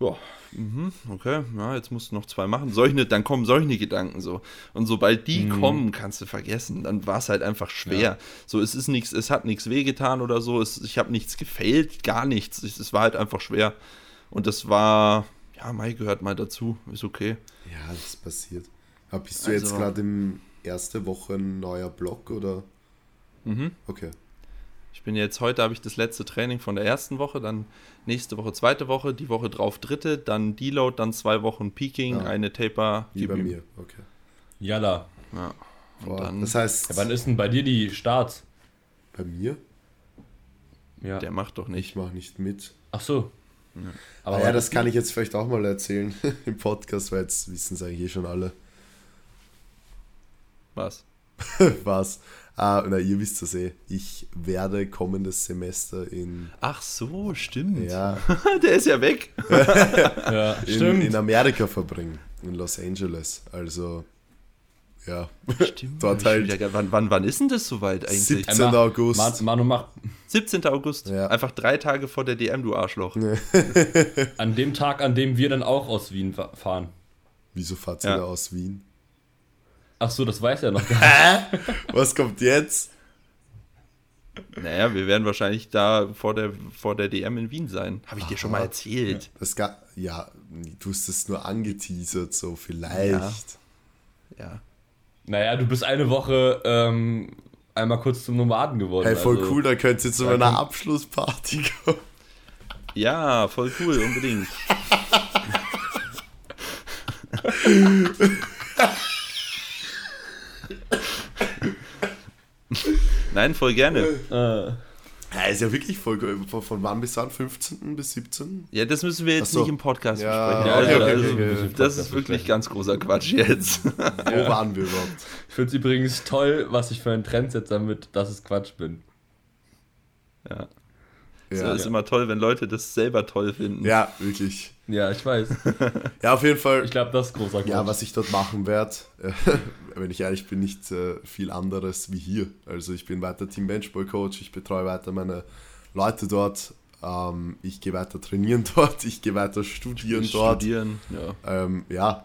ja, mhm, okay, ja, jetzt musst du noch zwei machen. Solche, dann kommen solche Gedanken so. Und sobald die kommen, kannst du vergessen. Dann war es halt einfach schwer. Ja. So, es ist nichts, es hat nichts wehgetan oder so. Es, ich habe nichts gefällt, gar nichts. Es, es war halt einfach schwer. Und das war, ja, Mai gehört mal dazu. Ist okay. Ja, das passiert. Bist du jetzt Also- gerade im erste Woche ein neuer Block oder? Mhm. Okay. Ich bin jetzt, heute habe ich das letzte Training von der ersten Woche, dann nächste Woche zweite Woche, die Woche drauf dritte, dann Deload, dann zwei Wochen Peaking, Ja. eine Taper. Wie bei ihm. mir. Okay. Jalla. Ja. Und Boah, dann, das heißt, Ja, wann ist denn bei dir die Starts? bei mir, Ja. der macht doch ich nicht. mache nicht mit. Ach so. Aber Aber ja, wann das kann ich jetzt vielleicht auch mal erzählen im Podcast, weil jetzt wissen es eigentlich eh schon alle. Was? Was? Ah, na, ihr wisst das eh. Ich werde kommendes Semester in, Ach so, stimmt. ja, der ist ja weg. Ja, in, stimmt. in Amerika verbringen. In Los Angeles. Also, ja. Stimmt. Dort halt wieder wann, wann, wann ist denn das soweit eigentlich? 17. Einmal- August. Ma- Manu macht 17. August. Ja. Einfach drei Tage vor der DM, du Arschloch. an dem Tag, an dem wir dann auch aus Wien fa- fahren. Wieso fahrt ihr Ja. da aus Wien? Ach so, das weiß er noch gar nicht. Was kommt jetzt? Naja, wir werden wahrscheinlich da vor der, vor der DM in Wien sein. Habe ich dir schon mal Aha. erzählt. Das ga ja, du hast es nur angeteasert, so vielleicht. Ja. Naja, du bist eine Woche ähm, einmal kurz zum Nomaden geworden. Hey, voll also- cool, da könnt ihr zu meiner kann- Abschlussparty kommen. Ja, voll cool, unbedingt. Nein, voll gerne. Äh, Ja, ist ja wirklich voll. Von, von wann bis wann? 15. bis 17? Ja, das müssen wir jetzt so. nicht im Podcast Ja, besprechen. ja, okay, okay, also, okay. Das Podcast ist wirklich besprechen. ganz großer Quatsch jetzt. Wo waren wir überhaupt? ich finde es übrigens toll, was ich für einen Trendsetzer mit, dass es Quatsch bin. Ja. Ja, Das ist immer toll, wenn Leute das selber toll finden. ja wirklich. Ja, ich weiß. Ja, auf jeden Fall. Ich glaube, das ist großer Quatsch. Ja, was ich dort machen werde, äh, wenn ich ehrlich bin, nicht äh, viel anderes wie hier. Also ich bin weiter Team Benchball Coach, ich betreue weiter meine Leute dort, ähm, ich gehe weiter trainieren dort, ich gehe weiter studieren dort. Studieren. Ja. Ähm, ja,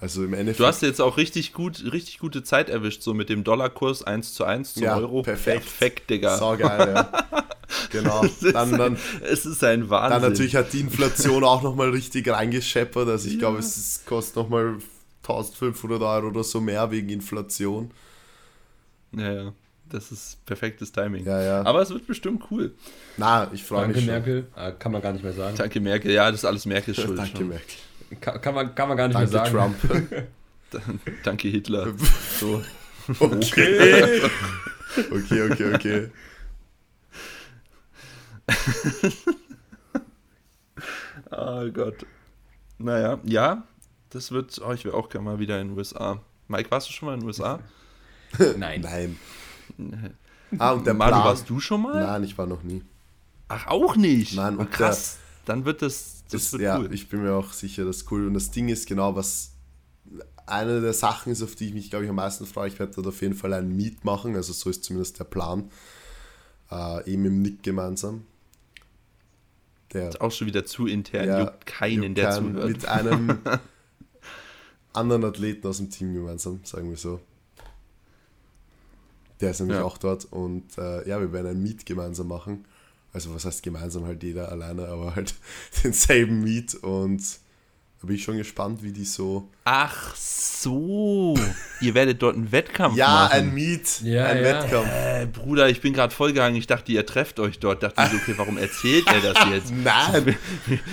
also im Endeffekt. Du hast jetzt auch richtig gut, richtig gute Zeit erwischt, so mit dem Dollarkurs 1 zu 1 zum Ja, Euro. perfekt. Perfekt, Digga. sau geil, ja. Genau. Es ist Dann, dann, ein, es ist ein Wahnsinn. dann natürlich hat die Inflation auch nochmal richtig reingescheppert. Also ich glaube, es ist, kostet nochmal 1500 Euro oder so mehr wegen Inflation. Ja, ja. Das ist perfektes Timing. Ja, ja. Aber es wird bestimmt cool. Na, ich freue Danke, mich schon. Merkel. Äh, kann man gar nicht mehr sagen. Danke, Merkel. Ja, das ist alles Merkels Schuld. Danke, schon. Merkel. Kann, kann, man, kann man gar nicht Danke, mehr sagen. Trump. Danke, Hitler. So. Okay. okay, okay, okay. Oh Gott. Naja, ja, das wird. Oh, ich will auch gerne mal wieder in den USA. Mike, warst du schon mal in den USA? Nein. Nein. Ah, und der Manu, Plan. warst du schon mal? Nein, ich war noch nie. Ach, auch nicht. Nein, oh, und krass. Dann wird das. Das, Das, ja, cool. ich bin mir auch sicher, das ist cool. Und das Ding ist genau, was eine der Sachen ist, auf die ich mich, glaube ich, am meisten freue. Ich werde dort auf jeden Fall ein Meet machen, also so ist zumindest der Plan. Äh, eben im Nick gemeinsam. der Ist auch schon wieder zu intern, Ja, juckt keinen, juckt der keinen, zuhört. mit einem anderen Athleten aus dem Team gemeinsam, sagen wir so. Der ist nämlich Ja. auch dort und äh, ja, wir werden ein Meet gemeinsam machen. Also was heißt gemeinsam, halt jeder alleine, aber halt denselben Meet und da bin ich schon gespannt, wie die so... Ach so, ihr werdet dort einen Wettkampf Ja, machen. ein Meet, Ja, ein ja. Wettkampf. Äh, Bruder, ich bin gerade vollgegangen. Ich dachte, ihr trefft euch dort. Dachte ich so, okay, warum erzählt er das jetzt? Nein,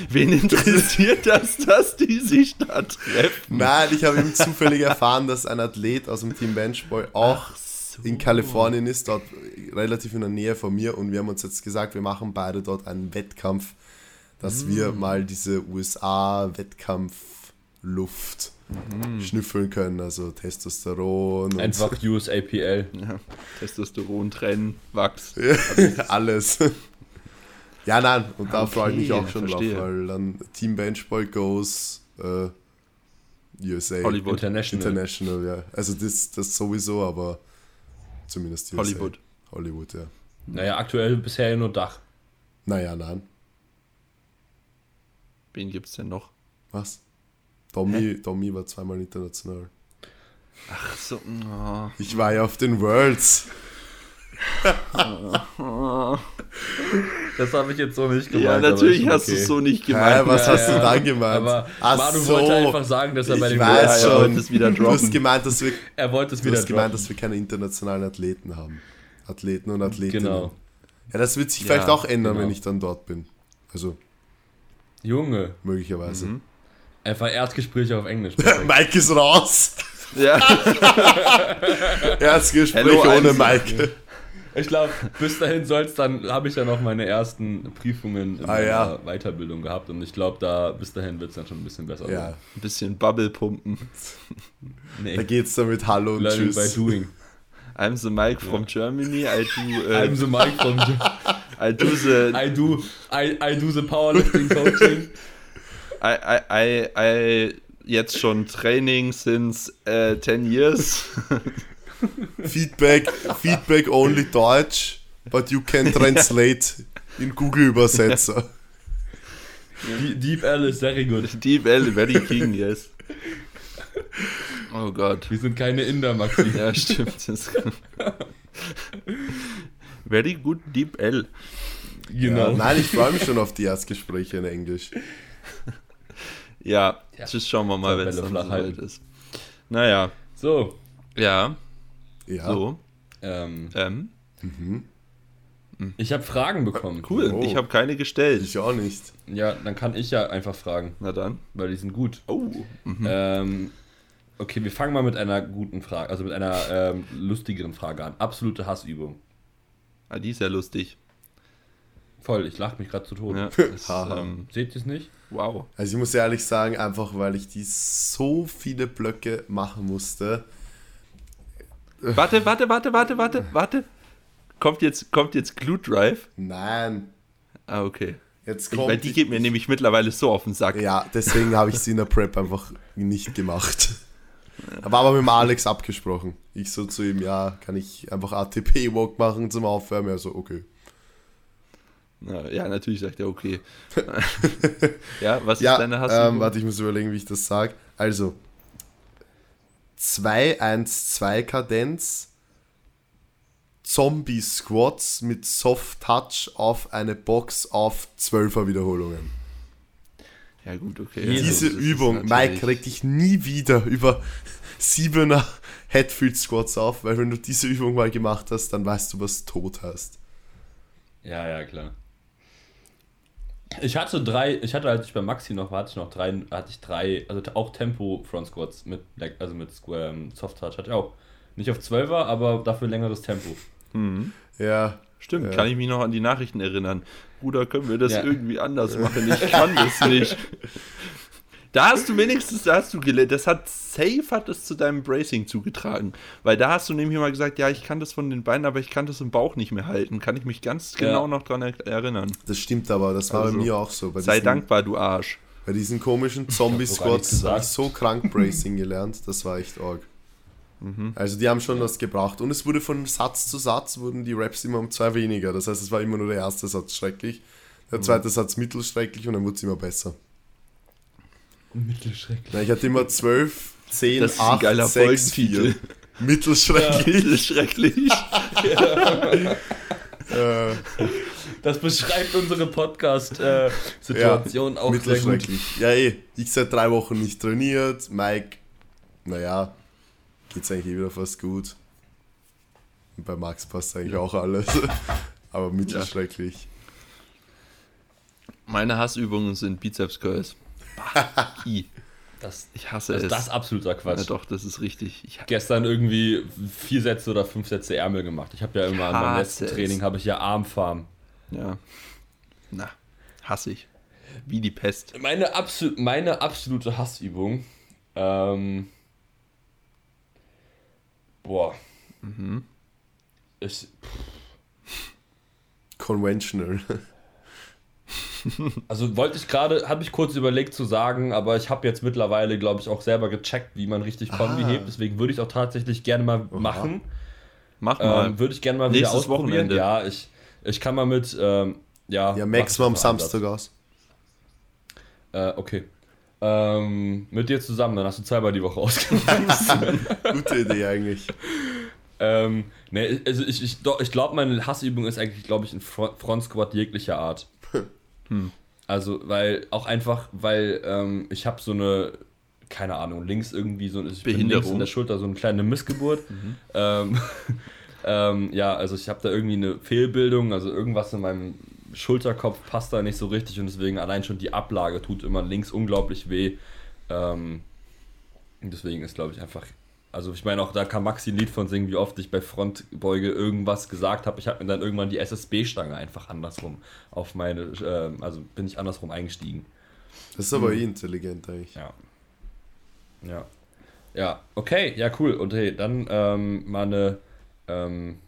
Wen interessiert das, dass die sich da treffen? nein, ich habe eben zufällig erfahren, dass ein Athlet aus dem Team Benchboy auch so. in Kalifornien ist, dort relativ in der Nähe von mir und wir haben uns jetzt gesagt, wir machen beide dort einen Wettkampf, dass wir Mm. mal diese USA-Wettkampfluft Mm. schnüffeln können, also Testosteron und Einfach USAPL. Ja, Testosteron trennen, Wachs. alles. Ja, nein, und da Okay, freue ich mich auch schon verstehe. drauf, weil dann Team Benchboy goes äh, USA. Hollywood. International. International, ja. Also das, das sowieso, aber zumindest USA. Hollywood. Hollywood, ja. Naja, aktuell bisher ja nur Dach. Naja, nein. Wen gibt's denn noch? Was? Tommy, Tommy war zweimal international. Ach so. oh. Ich war ja auf den Worlds. Das habe ich jetzt so nicht gemeint. Ja, natürlich hast du okay. es so nicht Hä, gemeint. was Ja, hast ja. du dann gemeint? Aber Ach Manu so. wollte einfach sagen, dass er bei Ich den weiß Worlds- Ja, er schon. wollte es wieder du hast droppen. gemeint, dass wir, Er wollte es du wieder hast gemeint, droppen. dass wir keine internationalen Athleten haben. Athleten und Athletinnen. Genau. Ja, das wird sich Ja, vielleicht auch ändern, genau. wenn ich dann dort bin. Also, Junge, möglicherweise. Mhm. einfach Erstgespräche auf Englisch. Mike ist raus. Ja, Erstgespräch Hello, ohne Mike. Ich glaube, bis dahin soll's dann, habe ich ja noch meine ersten Prüfungen in Ah, ja. Weiterbildung gehabt und ich glaube, da bis dahin wird es dann schon ein bisschen besser. Ja, ein bisschen Bubble pumpen. nee. da geht's dann mit Hallo und Learning by Tschüss. doing. I'm the Mike from Germany. I do, äh, I'm the Mike from I do the, I do I, I do the powerlifting coaching. I, I, I, I jetzt schon Training since äh, 10 years. Feedback, Feedback only Deutsch, but you can translate in Google Übersetzer. Deep- Deep L is very good. Deep L, very king, yes. Oh Gott. Wir sind keine Inder, Maxi. Ja, stimmt. Very good Deep L. Genau. Ja, nein, ich freue mich schon auf die Erstgespräche in Englisch. Ja, Ja. tschüss, schauen wir mal, wenn es dann halten. ist. Naja, So. ja, Ja, so. Ähm, Ähm, ich habe Fragen bekommen. cool, Oh. ich habe keine gestellt. ich auch nicht. Ja, dann kann ich ja einfach fragen, Na dann. weil die sind gut. Oh. Mhm. Ähm, okay, wir fangen mal mit einer guten Frage, also mit einer ähm, lustigeren Frage an. Absolute Hassübung. Ah, die ist ja lustig. Voll, ich lache mich gerade zu Tode. Ja, das, Haha. ähm, Seht ihr es nicht? wow. Also ich muss ehrlich sagen, einfach weil ich die so viele Blöcke machen musste. Warte, warte, warte, warte, warte, warte. Kommt jetzt, kommt jetzt Glue Drive? Nein, Ah, okay. jetzt Ich, kommt... weil die geht mir nämlich mittlerweile so auf den Sack. Ja, deswegen habe ich sie in der Prep einfach nicht gemacht. Aber aber mit dem Alex abgesprochen. Ich so zu ihm, ja, kann ich einfach ATP-Walk machen zum Aufwärmen? Er so, okay. Na, ja, natürlich sagt er okay. ja, was Ja, ist deine Hass? ähm, warte, ich muss überlegen, wie ich das sage. Also, 2-1-2-Kadenz, Zombie-Squats mit Soft-Touch auf eine Box auf 12er Wiederholungen. Ja, gut, okay. Jesus, Diese Übung, Mike, reg dich nie wieder über 7er Headfield Squats auf, weil wenn du diese Übung mal gemacht hast, dann weißt du, was tot heißt. Ja, ja, klar. Ich hatte drei, ich hatte, als ich bei Maxi noch war, hatte ich noch drei, hatte ich drei, also auch Tempo Front Squats mit, also mit Square, ähm, Soft Touch hatte ich auch. Nicht auf 12er, aber dafür längeres Tempo. Mhm. Ja, Stimmt, Ja. kann ich mich noch an die Nachrichten erinnern. Bruder, können wir das Ja. irgendwie anders machen? Ich kann das nicht. Da hast du wenigstens, da hast du gelernt, das hat safe hat es zu deinem Bracing zugetragen. Weil da hast du nämlich mal gesagt, ja, ich kann das von den Beinen, aber ich kann das im Bauch nicht mehr halten. Kann ich mich ganz Ja. genau noch dran er erinnern. das stimmt aber, das war Also, bei mir auch so. Bei Sei diesen, dankbar, du Arsch. Bei diesen komischen Zombie-Squats habe ich so krank Bracing gelernt, das war echt arg. Mhm. Also die haben schon was gebracht. Und es wurde von Satz zu Satz, wurden die Raps immer um zwei weniger. Das heißt, es war immer nur der erste Satz schrecklich. Der zweite Satz mittelschrecklich und dann wurde es immer besser. Mittelschrecklich. Ja, ich hatte immer 12, 10, Das ist ein 8, geiler 6, 4. Folgentitel. Mittelschrecklich. Schrecklich. Äh, Das beschreibt unsere Podcast-Situation auch sehr gut. mittelschrecklich. Ja, eh. Ich seit drei Wochen nicht trainiert. Mike, naja, geht's eigentlich eh wieder fast gut. Und bei Max passt eigentlich auch alles. Aber mittelschrecklich. Meine Hassübungen sind Bizeps Curls. I. Das, Ich hasse also es. das ist absoluter Quatsch. ja, doch, das ist richtig. Ich, Gestern irgendwie vier Sätze oder fünf Sätze Ärmel gemacht. Ich habe ja immer in meinem letzten es. Training habe ich ja Armfarm. ja. Na, hasse ich. Wie die Pest. Meine, absol meine absolute Hassübung. Ähm, boah. Mhm. Ich, Conventional. also wollte ich gerade, habe ich kurz überlegt zu sagen, aber ich habe jetzt mittlerweile, glaube ich, auch selber gecheckt, wie man richtig Kombi Ah. hebt. Deswegen würde ich auch tatsächlich gerne mal machen. Mach mal. Ähm, würde ich gerne mal wieder Nächstes ausprobieren. Wochenende. Ja, ich, ich kann mal mit, ähm, ja. Ja, mach Max ich war am mal Samstag aus. Äh, okay. Ähm, mit dir zusammen, dann hast du zweimal die Woche ausgemacht. Gute Idee eigentlich. ähm, ne, also ich, ich, doch, ich glaube, meine Hassübung ist eigentlich, glaube ich, ein Fro- Front Squat jeglicher Art. Also, weil, auch einfach, weil ähm, ich habe so eine, keine Ahnung, links irgendwie so, ich bin links Behinderung. in der Schulter so eine kleine Missgeburt. Ähm, ähm, ja, also ich habe da irgendwie eine Fehlbildung, also irgendwas in meinem Schulterkopf passt da nicht so richtig und deswegen allein schon die Ablage tut immer links unglaublich weh. Ähm, und deswegen ist, glaube ich, einfach. Also ich meine auch, da kann Maxi ein Lied von singen, wie oft ich bei Frontbeuge irgendwas gesagt habe. Ich habe mir dann irgendwann die SSB-Stange einfach andersrum auf meine, ähm, also bin ich andersrum eingestiegen. Das ist aber eh intelligent eigentlich. Ja. Ja. Ja, okay, ja, cool. Und hey, dann ähm, mal eine, ähm,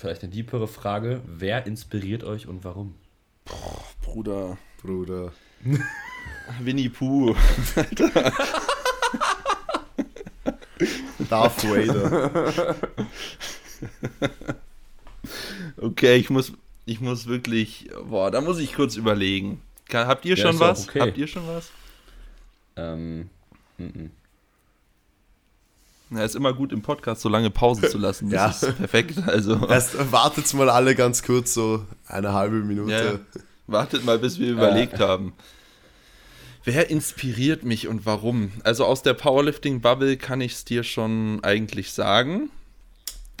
vielleicht eine deepere Frage. Wer inspiriert euch und warum? Bruder. Bruder. Winnie Pooh. Darth Vader. Okay, ich muss, ich muss wirklich, boah, da muss ich kurz überlegen. Habt ihr Ja, schon was? okay. Habt ihr schon was? Ähm, mhm. Na, ist immer gut im Podcast so lange Pause zu lassen. Das Ja. ist perfekt. Also Erst wartet mal alle ganz kurz, so eine halbe Minute. Ja, ja. wartet mal, bis wir überlegt haben. Wer inspiriert mich und warum? Also aus der Powerlifting-Bubble kann ich es dir schon eigentlich sagen.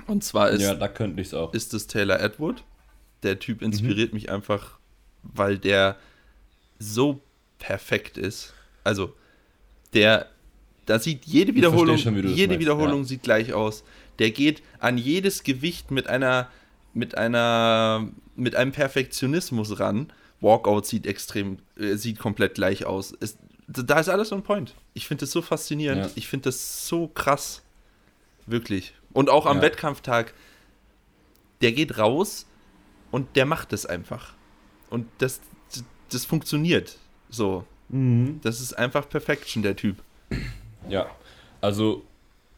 Und zwar ist, ja, da könnte ich es auch. ist es Taylor Atwood. Der Typ inspiriert mich einfach, weil der so perfekt ist. Also, der, da sieht jede Wiederholung, schon, jede meinst, Wiederholung ja. sieht gleich aus. Der geht an jedes Gewicht mit einer, mit einer, mit einem Perfektionismus ran. Walkout sieht extrem, äh, sieht komplett gleich aus. Es, da ist alles on point. Ich finde das so faszinierend. Ja. Ich finde das so krass. Wirklich. Und auch am Ja. Wettkampftag, der geht raus und der macht es einfach. Und das, das funktioniert. So. Das ist einfach Perfection, der Typ. Ja, also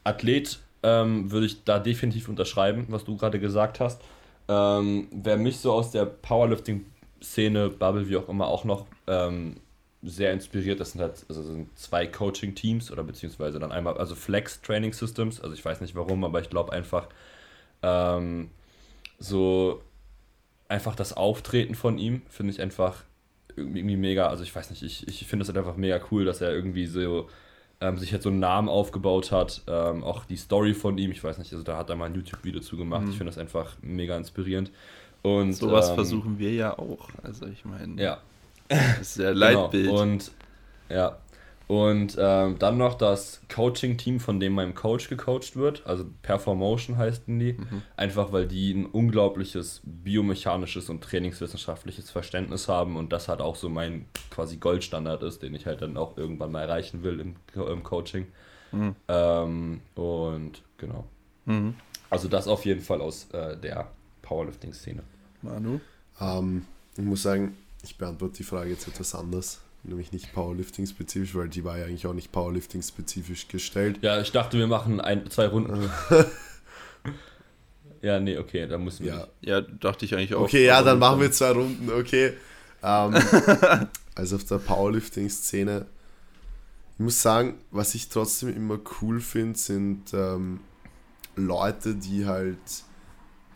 Athlet ähm, würde ich da definitiv unterschreiben, was du gerade gesagt hast. Ähm, wer mich so aus der Powerlifting-Szene, Bubble, wie auch immer, auch noch ähm, sehr inspiriert, das sind halt also sind zwei Coaching-Teams oder beziehungsweise dann einmal, also Flex Training Systems, also ich weiß nicht warum, aber ich glaube einfach ähm, so einfach das Auftreten von ihm finde ich einfach irgendwie mega, also ich weiß nicht, ich, ich finde es halt einfach mega cool, dass er irgendwie so ähm, sich jetzt so einen Namen aufgebaut hat, ähm, auch die Story von ihm, ich weiß nicht, also da hat er mal ein YouTube-Video zu gemacht, ich finde das einfach mega inspirierend. Und Mhm. Sowas ähm, versuchen wir ja auch. Also ich meine, Ja, das ist ja Genau. Leitbild. Und ja. Und ähm, dann noch das Coaching-Team, von dem mein Coach gecoacht wird, also Performotion heißen die, Mhm. einfach weil die ein unglaubliches biomechanisches und trainingswissenschaftliches Verständnis haben und das halt auch so mein quasi Goldstandard ist, den ich halt dann auch irgendwann mal erreichen will im, im Coaching. Mhm. Ähm, und genau. Mhm. Also das auf jeden Fall aus äh, der Powerlifting-Szene. Manu? Ähm, ich muss sagen, ich beantworte die Frage jetzt etwas anders. Nämlich nicht Powerlifting-spezifisch, weil die war ja eigentlich auch nicht Powerlifting-spezifisch gestellt. Ja, ich dachte, wir machen ein, zwei Runden. ja, nee, okay, da müssen wir Ja. nicht. Ja, dachte ich eigentlich auch. Okay, ja, dann machen wir zwei Runden. Okay. Ähm, also auf der Powerlifting-Szene. Ich muss sagen, was ich trotzdem immer cool finde, sind ähm, Leute, die halt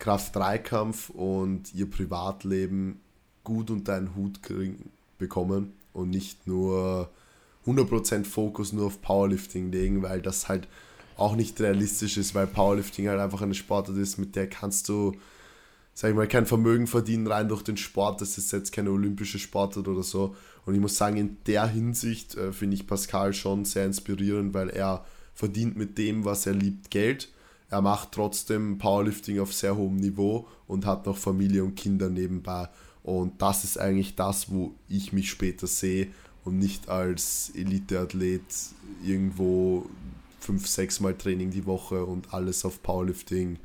Kraft-3-Kampf und ihr Privatleben gut unter einen Hut kriegen, bekommen und nicht nur 100% Fokus nur auf Powerlifting legen, weil das halt auch nicht realistisch ist, weil Powerlifting halt einfach eine Sportart ist, mit der kannst du, sag ich mal, kein Vermögen verdienen rein durch den Sport. Das ist jetzt keine olympische Sportart oder so. Und ich muss sagen, in der Hinsicht äh, finde ich Pascal schon sehr inspirierend, weil er verdient mit dem, was er liebt, Geld. Er macht trotzdem Powerlifting auf sehr hohem Niveau und hat noch Familie und Kinder nebenbei. Und das ist eigentlich das, wo ich mich später sehe und nicht als Eliteathlet irgendwo fünf, sechs Mal Training die Woche und alles auf Powerlifting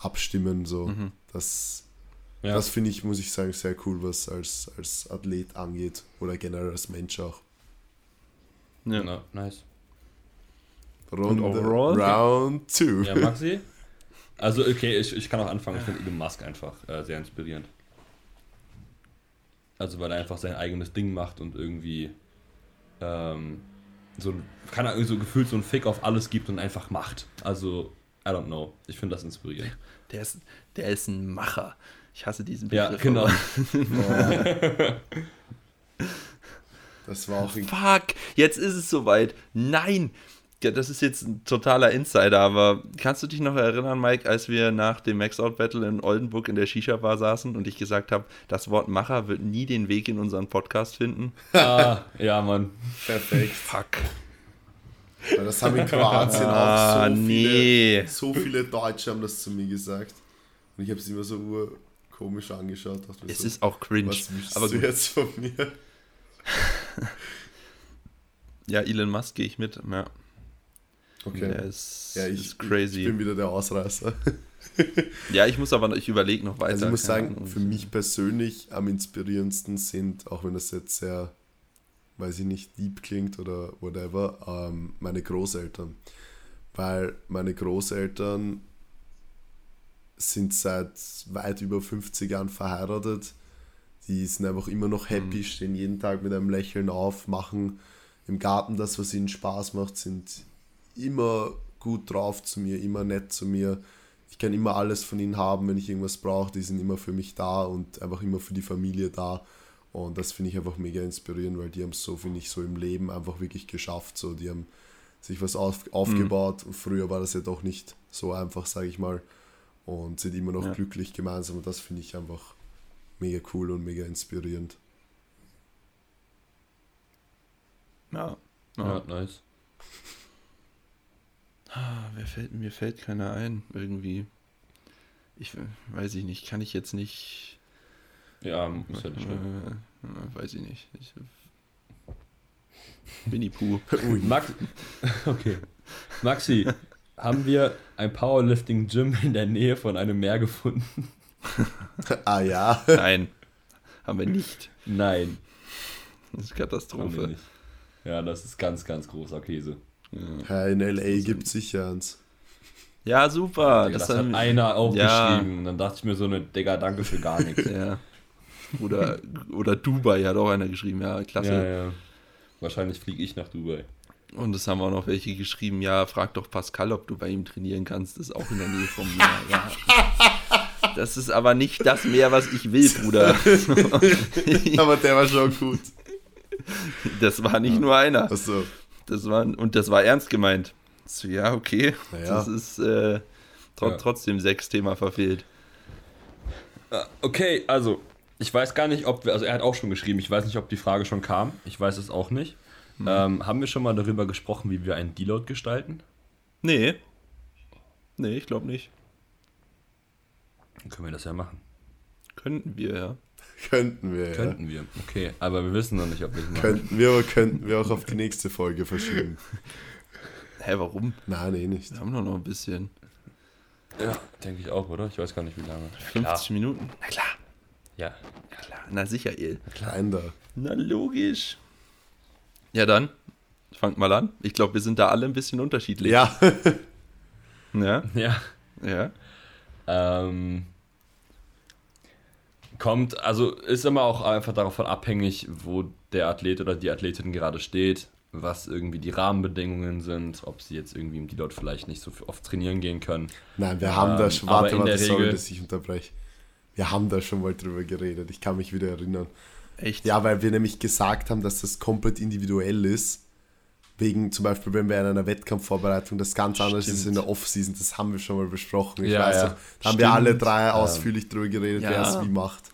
abstimmen. So. Mhm. Das, Ja. das finde ich, muss ich sagen, sehr cool, was als, als Athlet angeht oder generell als Mensch auch. Ja. Na, nice. Runde, overall? Round 2. Ja, Maxi? Also, okay, ich, ich kann auch anfangen. Ich finde Elon Musk einfach äh, sehr inspirierend. Also, weil er einfach sein eigenes Ding macht und irgendwie ähm, so, ein- kann er so gefühlt so ein Fick auf alles gibt und einfach macht. Also, I don't know. Ich finde das inspirierend. Der ist, der ist ein Macher. Ich hasse diesen Ja, Begriff. genau. aber- Das war auch Fuck, jetzt ist es soweit. Nein! Ja, das ist jetzt ein totaler Insider, aber kannst du dich noch erinnern, Mike, als wir nach dem Max-Out-Battle in Oldenburg in der Shisha-Bar saßen und ich gesagt habe, das Wort Macher wird nie den Weg in unseren Podcast finden? ah, ja, Mann. perfekt. Fuck. Das haben in Kroatien Ah, auch so nee. viele, so viele Deutsche haben das zu mir gesagt. Und ich habe es immer so ur komisch angeschaut. Es so, ist auch cringe. was Aber du jetzt von mir? Ja, Elon Musk gehe ich mit. Ja, Okay. der ist, ja, ich, ist crazy. ich bin wieder der Ausreißer. ja, ich muss aber noch, ich überlege noch weiter. Also ich muss sagen, Ahnung. für mich persönlich am inspirierendsten sind, auch wenn das jetzt sehr, weiß ich nicht, deep klingt oder whatever, ähm, meine Großeltern. Weil meine Großeltern sind seit weit über 50 Jahren verheiratet. Die sind einfach immer noch happy, stehen jeden Tag mit einem Lächeln auf, machen im Garten das, was ihnen Spaß macht, sind immer gut drauf zu mir, immer nett zu mir. Ich kann immer alles von ihnen haben, wenn ich irgendwas brauche. Die sind immer für mich da und einfach immer für die Familie da. Und das finde ich einfach mega inspirierend, weil die haben es so, finde ich, so im Leben einfach wirklich geschafft. So, die haben sich was auf, aufgebaut. Und früher war das ja doch nicht so einfach, sage ich mal. Und sind immer noch Ja. glücklich gemeinsam. Und das finde ich einfach mega cool und mega inspirierend. Ja. Ja, ja. nice. Ah, wer fällt, mir fällt keiner ein, irgendwie. Ich äh, weiß ich nicht, kann ich jetzt nicht. Ja, muss ja nicht. Äh, äh, weiß ich nicht. Ich, Winnie Pooh. Max okay. Maxi, haben wir ein Powerlifting-Gym in der Nähe von einem Meer gefunden? ah ja, Nein, haben wir nicht. Nein. Das ist Katastrophe. Ja, das ist ganz, ganz großer Käse. Ja, in L.A. gibt es sicher eins. Ja, super. Digga, das, haben- hat einer Ja. aufgeschrieben. Dann dachte ich mir so, ne, Digga, danke für gar nichts. Ja. Oder, oder Dubai hat auch einer geschrieben, ja, klasse. ja, ja. Wahrscheinlich fliege ich nach Dubai. Und es haben auch noch welche geschrieben, ja, frag doch Pascal, ob du bei ihm trainieren kannst. Das ist auch in der Nähe vom Meer. Ja. Das ist aber nicht das Meer, was ich will, Bruder. Aber der war schon gut. Das war nicht nur einer. Achso. Das war, und das war ernst gemeint. So, ja, okay. Naja. Das ist äh, tro Ja. trotzdem sechs Thema verfehlt. Okay, also, ich weiß gar nicht, ob wir, also er hat auch schon geschrieben, ich weiß nicht, ob die Frage schon kam. Ich weiß es auch nicht. Ähm, haben wir schon mal darüber gesprochen, wie wir einen Deload gestalten? Nee. Nee, ich glaube nicht. Dann können wir das ja machen. Könnten wir, ja. Könnten wir, ja. Könnten wir. Okay, aber wir wissen noch nicht, ob wir es machen. Könnten wir, aber könnten wir auch auf die nächste Folge verschieben. Hä, warum? Nein, eh nicht. Wir haben doch noch ein bisschen. Ja, denke ich auch, oder? Ich weiß gar nicht, wie lange. 50 Minuten. Na klar. Ja. Na klar. Na sicher, Il. Klein da. Na logisch. Ja, dann. Fangt mal an. Ich glaube, wir sind da alle ein bisschen unterschiedlich. Ja, Ja. Ja. Ja. Ähm, Kommt, also ist immer auch einfach davon abhängig, wo der Athlet oder die Athletin gerade steht, was irgendwie die Rahmenbedingungen sind, ob sie jetzt irgendwie, die dort vielleicht nicht so oft trainieren gehen können. Nein, wir haben Ähm, da schon, warte, warte, sorry, Regel- dass ich unterbreche. Wir haben da schon mal drüber geredet, ich kann mich wieder erinnern. Echt? Ja, weil wir nämlich gesagt haben, dass das komplett individuell ist. Wegen zum Beispiel, wenn wir in einer Wettkampfvorbereitung das ganz anders ist in der Off-Season, das haben wir schon mal besprochen. Ich Ja, weiß ja. noch, da haben wir alle Stimmt. drei ausführlich drüber geredet, ja. wer es wie macht.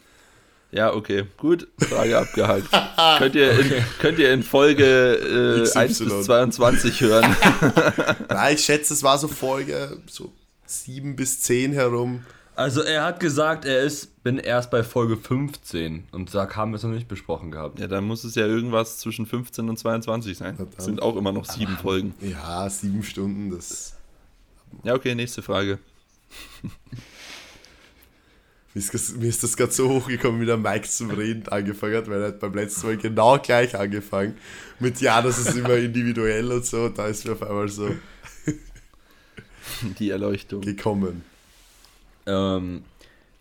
Ja, okay, gut. Frage abgehakt. könnt, ihr in, könnt ihr in Folge äh, XY. 1 bis 22 hören. Nein, ich schätze, es war so Folge so 7 bis 10 herum. Also er hat gesagt, er ist, bin erst bei Folge 15 und da haben wir es noch nicht besprochen gehabt. ja, dann muss es ja irgendwas zwischen 15 und 22 sein. Verdammt. Das sind auch immer noch sieben Folgen. Ja, sieben Stunden, das Ja, okay, nächste Frage. Mir ist, das- mir ist das gerade so hochgekommen, wie der Mike zum Reden angefangen hat, weil er hat beim letzten Mal genau gleich angefangen. Mit ja, das ist immer individuell und so. Und da ist mir auf einmal so Die Erleuchtung. gekommen. Ähm,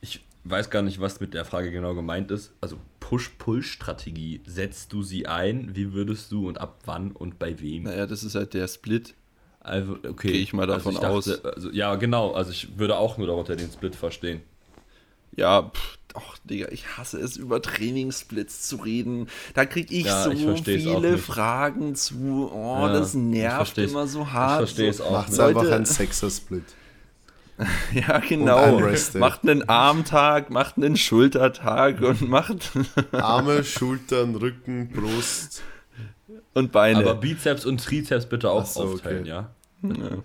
ich weiß gar nicht, was mit der Frage genau gemeint ist. Also Push-Pull-Strategie, setzt du sie ein? Wie würdest du und ab wann und bei wem? Naja, das ist halt der Split. Also, okay. Gehe ich mal davon also ich dachte, Also, ja, genau. Also ich würde auch nur darunter den Split verstehen. Ja, pff, doch, Digga, ich hasse es, über Trainingssplits zu reden. Da kriege ich Ja, so ich viele. Fragen zu. Oh, Ja, das ich nervt immer so Ich hart. verstehe es so. auch. Macht's nicht. Einfach einen Sexer-Split. Ja, genau. Macht einen Armtag, macht einen Schultertag und macht Arme, Schultern, Rücken, Brust. und Beine. Aber Bizeps und Trizeps bitte auch so, aufteilen, okay. ja? Ja.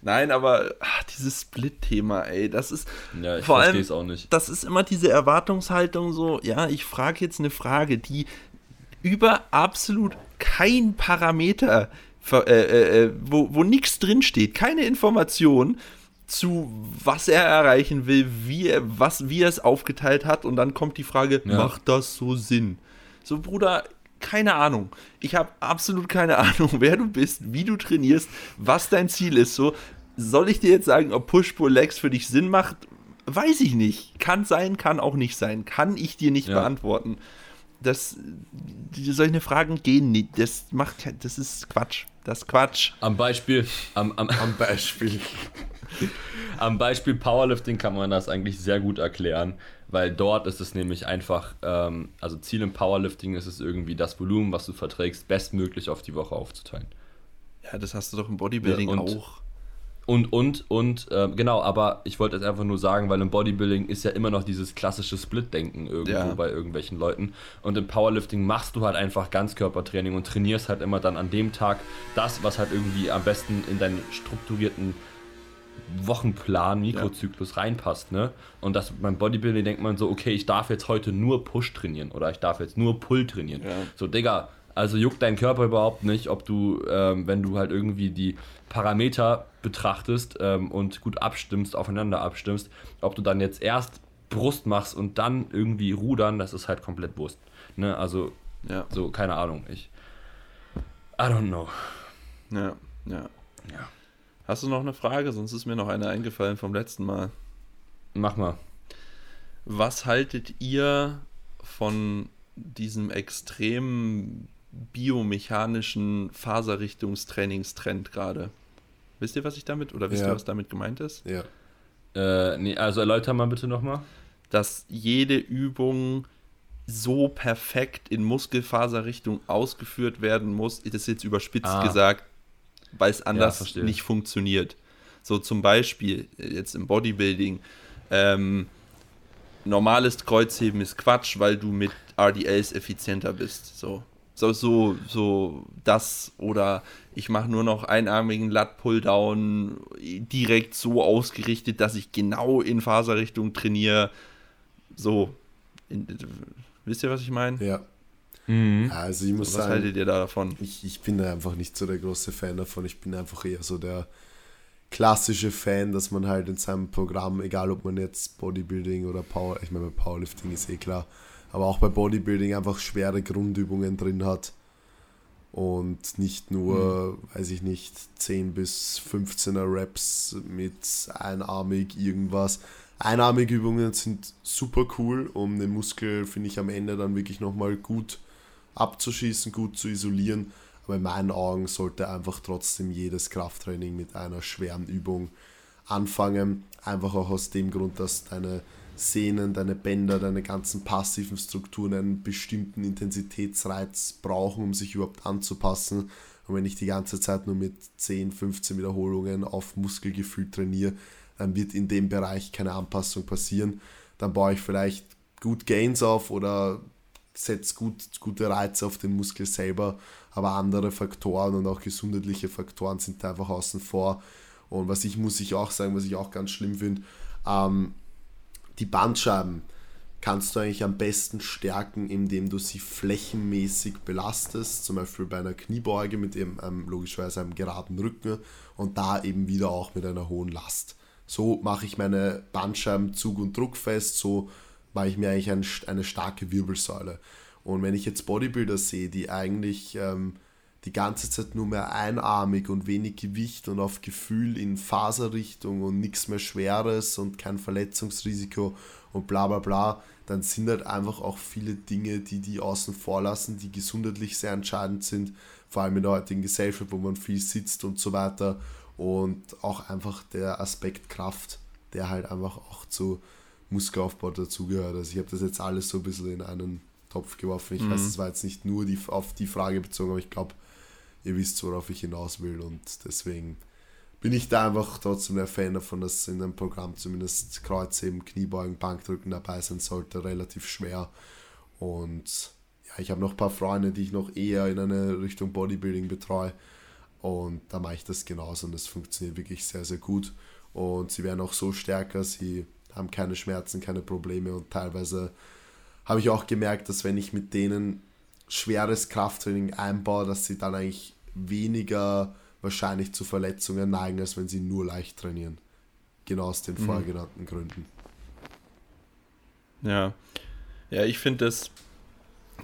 Nein, aber ach, dieses Split-Thema, ey, das ist Ja, ich Vor allem- verstehe es auch nicht. das ist immer diese Erwartungshaltung so, ja, ich frage jetzt eine Frage, die über absolut kein Parameter, äh, äh, äh, wo, wo nichts drinsteht, keine Information zu was er erreichen will, wie er, was, wie er es aufgeteilt hat und dann kommt die Frage, Ja. macht das so Sinn? So, Bruder, keine Ahnung. Ich habe absolut keine Ahnung, wer du bist, wie du trainierst, was dein Ziel ist. So, soll ich dir jetzt sagen, ob Push-Pull-Legs für dich Sinn macht? Weiß ich nicht. Kann sein, kann auch nicht sein. Kann ich dir nicht Ja. beantworten. Das, solche Fragen gehen nicht. Das macht, kein- das ist Quatsch. Das ist Quatsch. Am Beispiel, am, am, Am Beispiel. Am Beispiel Powerlifting kann man das eigentlich sehr gut erklären, weil dort ist es nämlich einfach, ähm, also Ziel im Powerlifting ist es irgendwie, das Volumen, was du verträgst, bestmöglich auf die Woche aufzuteilen. Ja, das hast du doch im Bodybuilding Ja, und- auch. Und, und, und, ähm, genau, aber ich wollte jetzt einfach nur sagen, weil im Bodybuilding ist ja immer noch dieses klassische Split-Denken irgendwo Ja. bei irgendwelchen Leuten. Und im Powerlifting machst du halt einfach Ganzkörpertraining und trainierst halt immer dann an dem Tag das, was halt irgendwie am besten in deinen strukturierten Wochenplan, Mikrozyklus reinpasst, ne? Und das beim Bodybuilding denkt man so, okay, ich darf jetzt heute nur Push trainieren oder ich darf jetzt nur Pull trainieren. Ja. So, Digga, also juckt dein Körper überhaupt nicht, ob du, ähm, wenn du halt irgendwie die Parameter betrachtest ähm, und gut abstimmst, aufeinander abstimmst, ob du dann jetzt erst Brust machst und dann irgendwie rudern, das ist halt komplett Wurst. Ne? Also, Ja, so, keine Ahnung. Ich. I don't know. ja, ja. Ja. Hast du noch eine Frage? Sonst ist mir noch eine eingefallen vom letzten Mal. Mach mal. Was haltet ihr von diesem extremen biomechanischen Faserrichtungstrainingstrend gerade? Wisst ihr, was ich damit, oder wisst Ja. ihr, was damit gemeint ist? Ja. Äh, nee, also erläuter mal bitte nochmal. Dass jede Übung so perfekt in Muskelfaserrichtung ausgeführt werden muss, das ist jetzt überspitzt Ah. gesagt, weil es anders verstehe. nicht funktioniert. So zum Beispiel äh, jetzt im Bodybuilding, ähm, normales Kreuzheben ist Quatsch, weil du mit RDLs effizienter bist. So, so, so, so das oder ich mache nur noch einarmigen Lat Pulldown direkt so ausgerichtet, dass ich genau in Faserrichtung trainiere. So, in, wisst ihr, was ich meine? Ja. Mhm. Also ich muss Was sagen, haltet ihr da davon? ich, ich bin da einfach nicht so der große Fan davon. Ich bin einfach eher so der klassische Fan, dass man halt in seinem Programm, egal ob man jetzt Bodybuilding oder Power, ich meine bei Powerlifting ist eh klar, aber auch bei Bodybuilding einfach schwere Grundübungen drin hat. und nicht nur, mhm. weiß ich nicht, 10 bis 15er Reps mit einarmig irgendwas. Einarmige Übungen sind super cool, um den Muskel, finde ich, am Ende dann wirklich nochmal gut abzuschießen, gut zu isolieren. Aber in meinen Augen sollte einfach trotzdem jedes Krafttraining mit einer schweren Übung anfangen. Einfach auch aus dem Grund, dass deine Sehnen, deine Bänder, deine ganzen passiven Strukturen einen bestimmten Intensitätsreiz brauchen, um sich überhaupt anzupassen. Und wenn ich die ganze Zeit nur mit 10, 15 Wiederholungen auf Muskelgefühl trainiere, dann wird in dem Bereich keine Anpassung passieren. Dann baue ich vielleicht gut Gains auf oder setze gut, gute Reize auf den Muskel selber, aber andere Faktoren und auch gesundheitliche Faktoren sind da einfach außen vor. Und was ich muss ich auch sagen, was ich auch ganz schlimm finde, ähm, die Bandscheiben kannst du eigentlich am besten stärken, indem du sie flächenmäßig belastest, zum Beispiel bei einer Kniebeuge mit eben ähm, logischerweise einem geraden Rücken und da eben wieder auch mit einer hohen Last. So mache ich meine Bandscheiben Zug und Druck fest, so mache ich mir eigentlich ein, eine starke Wirbelsäule. Und wenn ich jetzt Bodybuilder sehe, die eigentlich ähm, die ganze Zeit nur mehr einarmig und wenig Gewicht und auf Gefühl in Faserrichtung und nichts mehr Schweres und kein Verletzungsrisiko und bla bla bla, dann sind halt einfach auch viele Dinge, die die außen vor lassen, die gesundheitlich sehr entscheidend sind, vor allem in der heutigen Gesellschaft, wo man viel sitzt und so weiter und auch einfach der Aspekt Kraft, der halt einfach auch zu Muskelaufbau dazugehört. Also ich habe das jetzt alles so ein bisschen in einen Topf geworfen. Ich mhm. weiß, es war jetzt nicht nur die, auf die Frage bezogen, aber ich glaube, ihr wisst, worauf ich hinaus will und deswegen bin ich da einfach trotzdem der Fan davon, dass in einem Programm zumindest Kreuzheben, Kniebeugen, Bankdrücken dabei sein sollte, relativ schwer und ja, ich habe noch ein paar Freunde, die ich noch eher in eine Richtung Bodybuilding betreue und da mache ich das genauso und das funktioniert wirklich sehr, sehr gut und sie werden auch so stärker, sie haben keine Schmerzen, keine Probleme und teilweise habe ich auch gemerkt, dass wenn ich mit denen schweres Krafttraining einbaue, dass sie dann eigentlich weniger wahrscheinlich zu Verletzungen neigen, als wenn sie nur leicht trainieren. Genau aus den mhm. vorher genannten Gründen. Ja. Ja, ich finde das,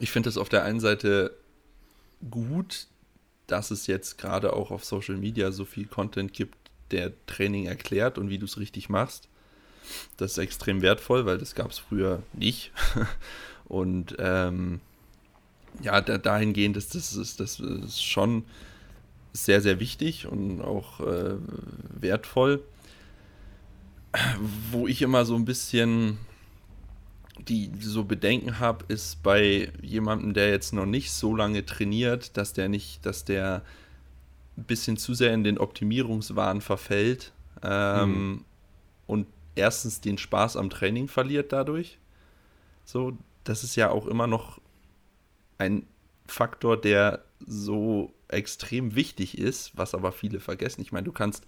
ich finde das auf der einen Seite gut, dass es jetzt gerade auch auf Social Media so viel Content gibt, der Training erklärt und wie du es richtig machst. Das ist extrem wertvoll, weil das gab es früher nicht. und ähm, ja, da, dahingehend ist das, ist das ist schon sehr, sehr wichtig und auch äh, wertvoll. Wo ich immer so ein bisschen die so Bedenken habe, ist bei jemandem, der jetzt noch nicht so lange trainiert, dass der nicht, dass der ein bisschen zu sehr in den Optimierungswahn verfällt ähm, mhm. und erstens den Spaß am Training verliert dadurch. So, das ist ja auch immer noch ein Faktor, der so extrem wichtig ist, was aber viele vergessen. Ich meine, du kannst,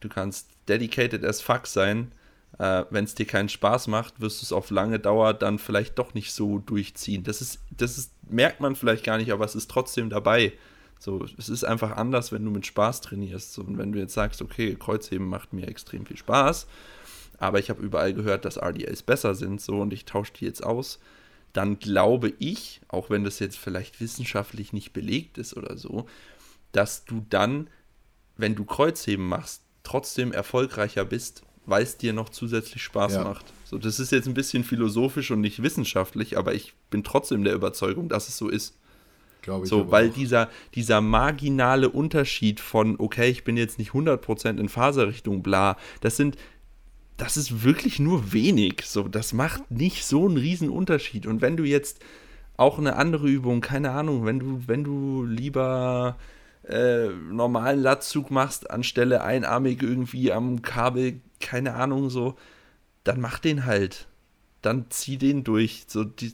du kannst dedicated as fuck sein. Äh, Wenn es dir keinen Spaß macht, wirst du es auf lange Dauer dann vielleicht doch nicht so durchziehen. Das ist, das ist, merkt man vielleicht gar nicht, aber es ist trotzdem dabei. So, es ist einfach anders, wenn du mit Spaß trainierst. Und wenn du jetzt sagst, okay, Kreuzheben macht mir extrem viel Spaß, aber ich habe überall gehört, dass RDAs besser sind, so und ich tausche die jetzt aus, dann glaube ich, auch wenn das jetzt vielleicht wissenschaftlich nicht belegt ist oder so, dass du dann, wenn du Kreuzheben machst, trotzdem erfolgreicher bist, weil es dir noch zusätzlich Spaß ja. macht. So, das ist jetzt ein bisschen philosophisch und nicht wissenschaftlich, aber ich bin trotzdem der Überzeugung, dass es so ist. Glaube ich. So, weil dieser, dieser marginale Unterschied von, okay, ich bin jetzt nicht 100% in Faserrichtung, bla, das sind, das ist wirklich nur wenig. So, das macht nicht so einen riesen Unterschied. Und wenn du jetzt auch eine andere Übung, keine Ahnung, wenn du, wenn du lieber äh, normalen Latzug machst, anstelle einarmig irgendwie am Kabel, keine Ahnung, so, dann mach den halt. Dann zieh den durch. So, die,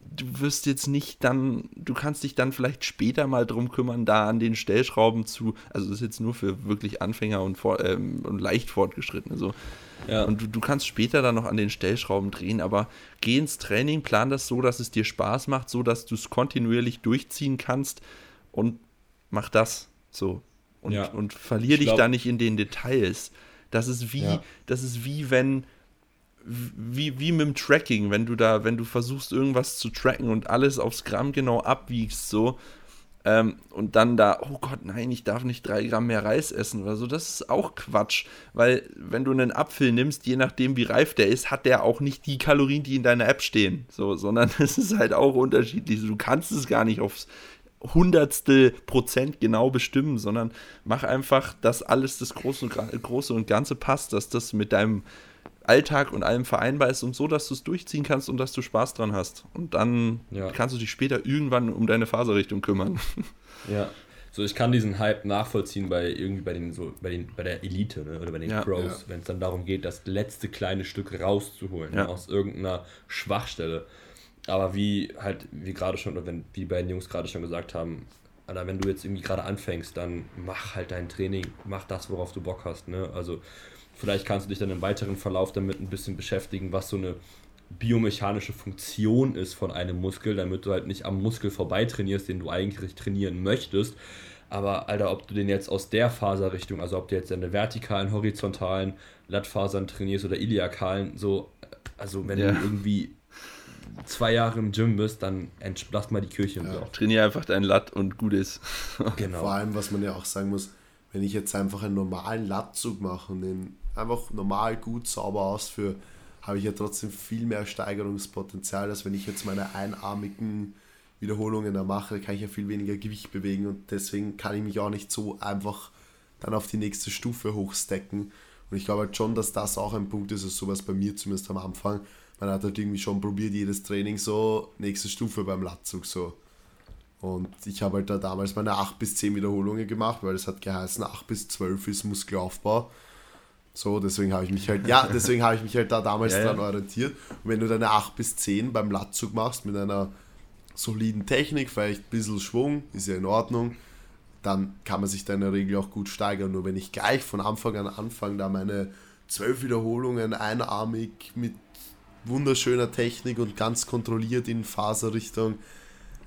du wirst jetzt nicht dann, du kannst dich dann vielleicht später mal drum kümmern, da an den Stellschrauben zu, also das ist jetzt nur für wirklich Anfänger und, vor, ähm, und leicht fortgeschrittene, so. Ja. Und du, du kannst später dann noch an den Stellschrauben drehen, aber geh ins Training, plan das so, dass es dir Spaß macht, so dass du es kontinuierlich durchziehen kannst und mach das so. Und, ja. und verlier dich da nicht in den Details. Das ist wie, ja. das ist wie wenn, wie, wie mit dem Tracking, wenn du da, wenn du versuchst, irgendwas zu tracken und alles aufs Gramm genau abwiegst, so, Ähm, und dann da, oh Gott, nein, ich darf nicht drei Gramm mehr Reis essen oder so. Das ist auch Quatsch. Weil, wenn du einen Apfel nimmst, je nachdem, wie reif der ist, hat der auch nicht die Kalorien, die in deiner App stehen. So, sondern es ist halt auch unterschiedlich. Du kannst es gar nicht aufs Hundertstel Prozent genau bestimmen, sondern mach einfach, dass alles das Große und, Große und Ganze passt, dass das mit deinem Alltag und allem vereinbar ist und so, dass du es durchziehen kannst und dass du Spaß dran hast. Und dann ja. kannst du dich später irgendwann um deine Faserrichtung kümmern. Ja. So, ich kann diesen Hype nachvollziehen bei irgendwie bei den so bei den bei der Elite ne, oder bei den ja, Pros, ja. wenn es dann darum geht, das letzte kleine Stück rauszuholen ja. ne, aus irgendeiner Schwachstelle. Aber wie halt, wie gerade schon, oder wenn die beiden Jungs gerade schon gesagt haben, Alter, wenn du jetzt irgendwie gerade anfängst, dann mach halt dein Training, mach das, worauf du Bock hast. Ne? Also Vielleicht kannst du dich dann im weiteren Verlauf damit ein bisschen beschäftigen, was so eine biomechanische Funktion ist von einem Muskel, damit du halt nicht am Muskel vorbei trainierst, den du eigentlich trainieren möchtest. Aber Alter, ob du den jetzt aus der Faserrichtung, also ob du jetzt deine vertikalen, horizontalen Lattfasern trainierst oder iliakalen, so, also wenn ja. du irgendwie zwei Jahre im Gym bist, dann lass mal die Kirche im ja. Dorf. Trainier einfach dein Latt und gut ist. genau. Vor allem, was man ja auch sagen muss, wenn ich jetzt einfach einen normalen Lattzug mache und den einfach normal gut sauber ausführe, habe ich ja trotzdem viel mehr Steigerungspotenzial, als wenn ich jetzt meine einarmigen Wiederholungen da mache, kann ich ja viel weniger Gewicht bewegen und deswegen kann ich mich auch nicht so einfach dann auf die nächste Stufe hochstecken. Und ich glaube halt schon, dass das auch ein Punkt ist, ist sowas bei mir zumindest am Anfang. Man hat halt irgendwie schon probiert, jedes Training so, nächste Stufe beim Latzug so. Und ich habe halt da damals meine 8 bis 10 Wiederholungen gemacht, weil es hat geheißen, 8 bis 12 ist Muskelaufbau. So, deswegen habe ich mich halt, ja, deswegen habe ich mich halt da damals ja, dran ja. orientiert. Und wenn du deine 8 bis 10 beim Latzug machst mit einer soliden Technik, vielleicht ein bisschen Schwung, ist ja in Ordnung, dann kann man sich da in der Regel auch gut steigern. Nur wenn ich gleich von Anfang an anfange, da meine 12 Wiederholungen einarmig mit wunderschöner Technik und ganz kontrolliert in Faserrichtung,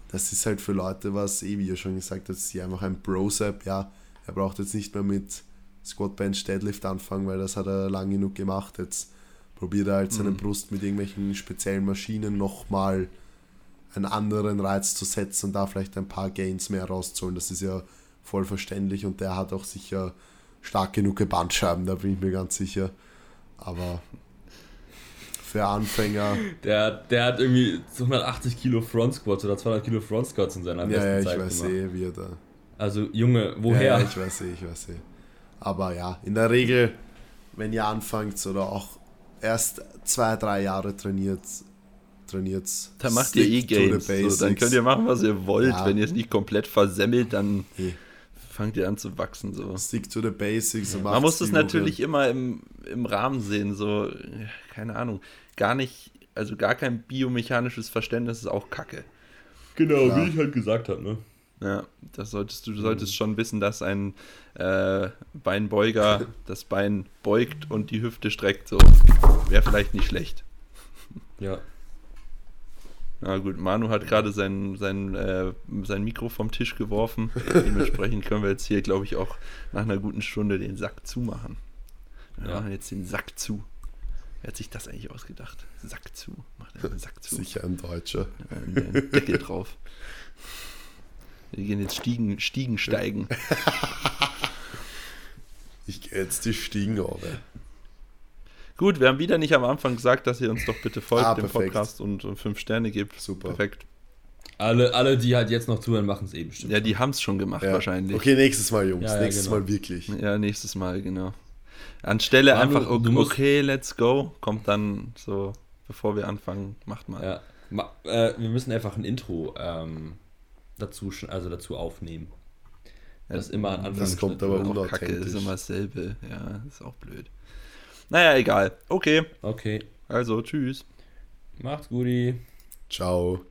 das ist halt für Leute, was eh, wie ihr schon gesagt habt, sie einfach ein Brosep, ja, er braucht jetzt nicht mehr mit Squat, Bench, Deadlift anfangen, weil das hat er lang genug gemacht. Jetzt probiert er halt seine mhm. Brust mit irgendwelchen speziellen Maschinen nochmal einen anderen Reiz zu setzen und da vielleicht ein paar Gains mehr rauszuholen. Das ist ja voll verständlich und der hat auch sicher stark genug Bandscheiben, da bin ich mir ganz sicher. Aber für Anfänger. Der, der hat irgendwie 180 Kilo Front Squats oder 200 Kilo Front Squats in seiner besten ja, ja, ich Zeit weiß eh, wie er da. Also Junge, woher? Ja, ja, ich weiß eh, ich weiß eh. Aber ja, in der Regel, wenn ihr anfangt oder auch erst zwei, drei Jahre trainiert, trainiert Dann macht ihr eh Games. So, dann könnt ihr machen, was ihr wollt. Ja. Wenn ihr es nicht komplett versemmelt, dann nee. fangt ihr an zu wachsen. So. Stick to the basics. Ja. Man muss das natürlich immer im, im Rahmen sehen. So, keine Ahnung. Gar nicht, also gar kein biomechanisches Verständnis ist auch Kacke. Genau, Klar. wie ich halt gesagt habe, ne? Ja, das solltest du, solltest schon wissen, dass ein äh, Beinbeuger das Bein beugt und die Hüfte streckt. So wäre vielleicht nicht schlecht. Ja. Na gut, Manu hat gerade sein, sein, äh, sein Mikro vom Tisch geworfen. Dementsprechend können wir jetzt hier, glaube ich, auch nach einer guten Stunde den Sack zumachen. Wir ja. machen jetzt den Sack zu. Wer hat sich das eigentlich ausgedacht? Sack zu. Macht den Sack zu. Sicher ein Deutscher. Ja, Deckel drauf. Wir gehen jetzt Stiegen, Stiegen steigen. ich gehe jetzt die Stiegen runter. Gut, wir haben wieder nicht am Anfang gesagt, dass ihr uns doch bitte folgt ah, dem Podcast und, und fünf Sterne gebt. Super. Perfekt. Alle, alle, die halt jetzt noch zuhören, machen es eben bestimmt. Ja, die haben es schon gemacht ja. wahrscheinlich. Okay, nächstes Mal, Jungs. Ja, ja, nächstes genau. Mal wirklich. Ja, nächstes Mal, genau. Anstelle Manu, einfach, okay, okay, let's go, kommt dann so, bevor wir anfangen, macht mal. Ja. Ma äh, wir müssen einfach ein Intro ähm, dazu, also dazu aufnehmen. Das ist immer an Anfang. Das kommt aber auch Kacke, ist immer dasselbe. Ja, ist auch blöd. Naja, egal. Okay. Okay. Also, tschüss. Macht's gut. Ciao.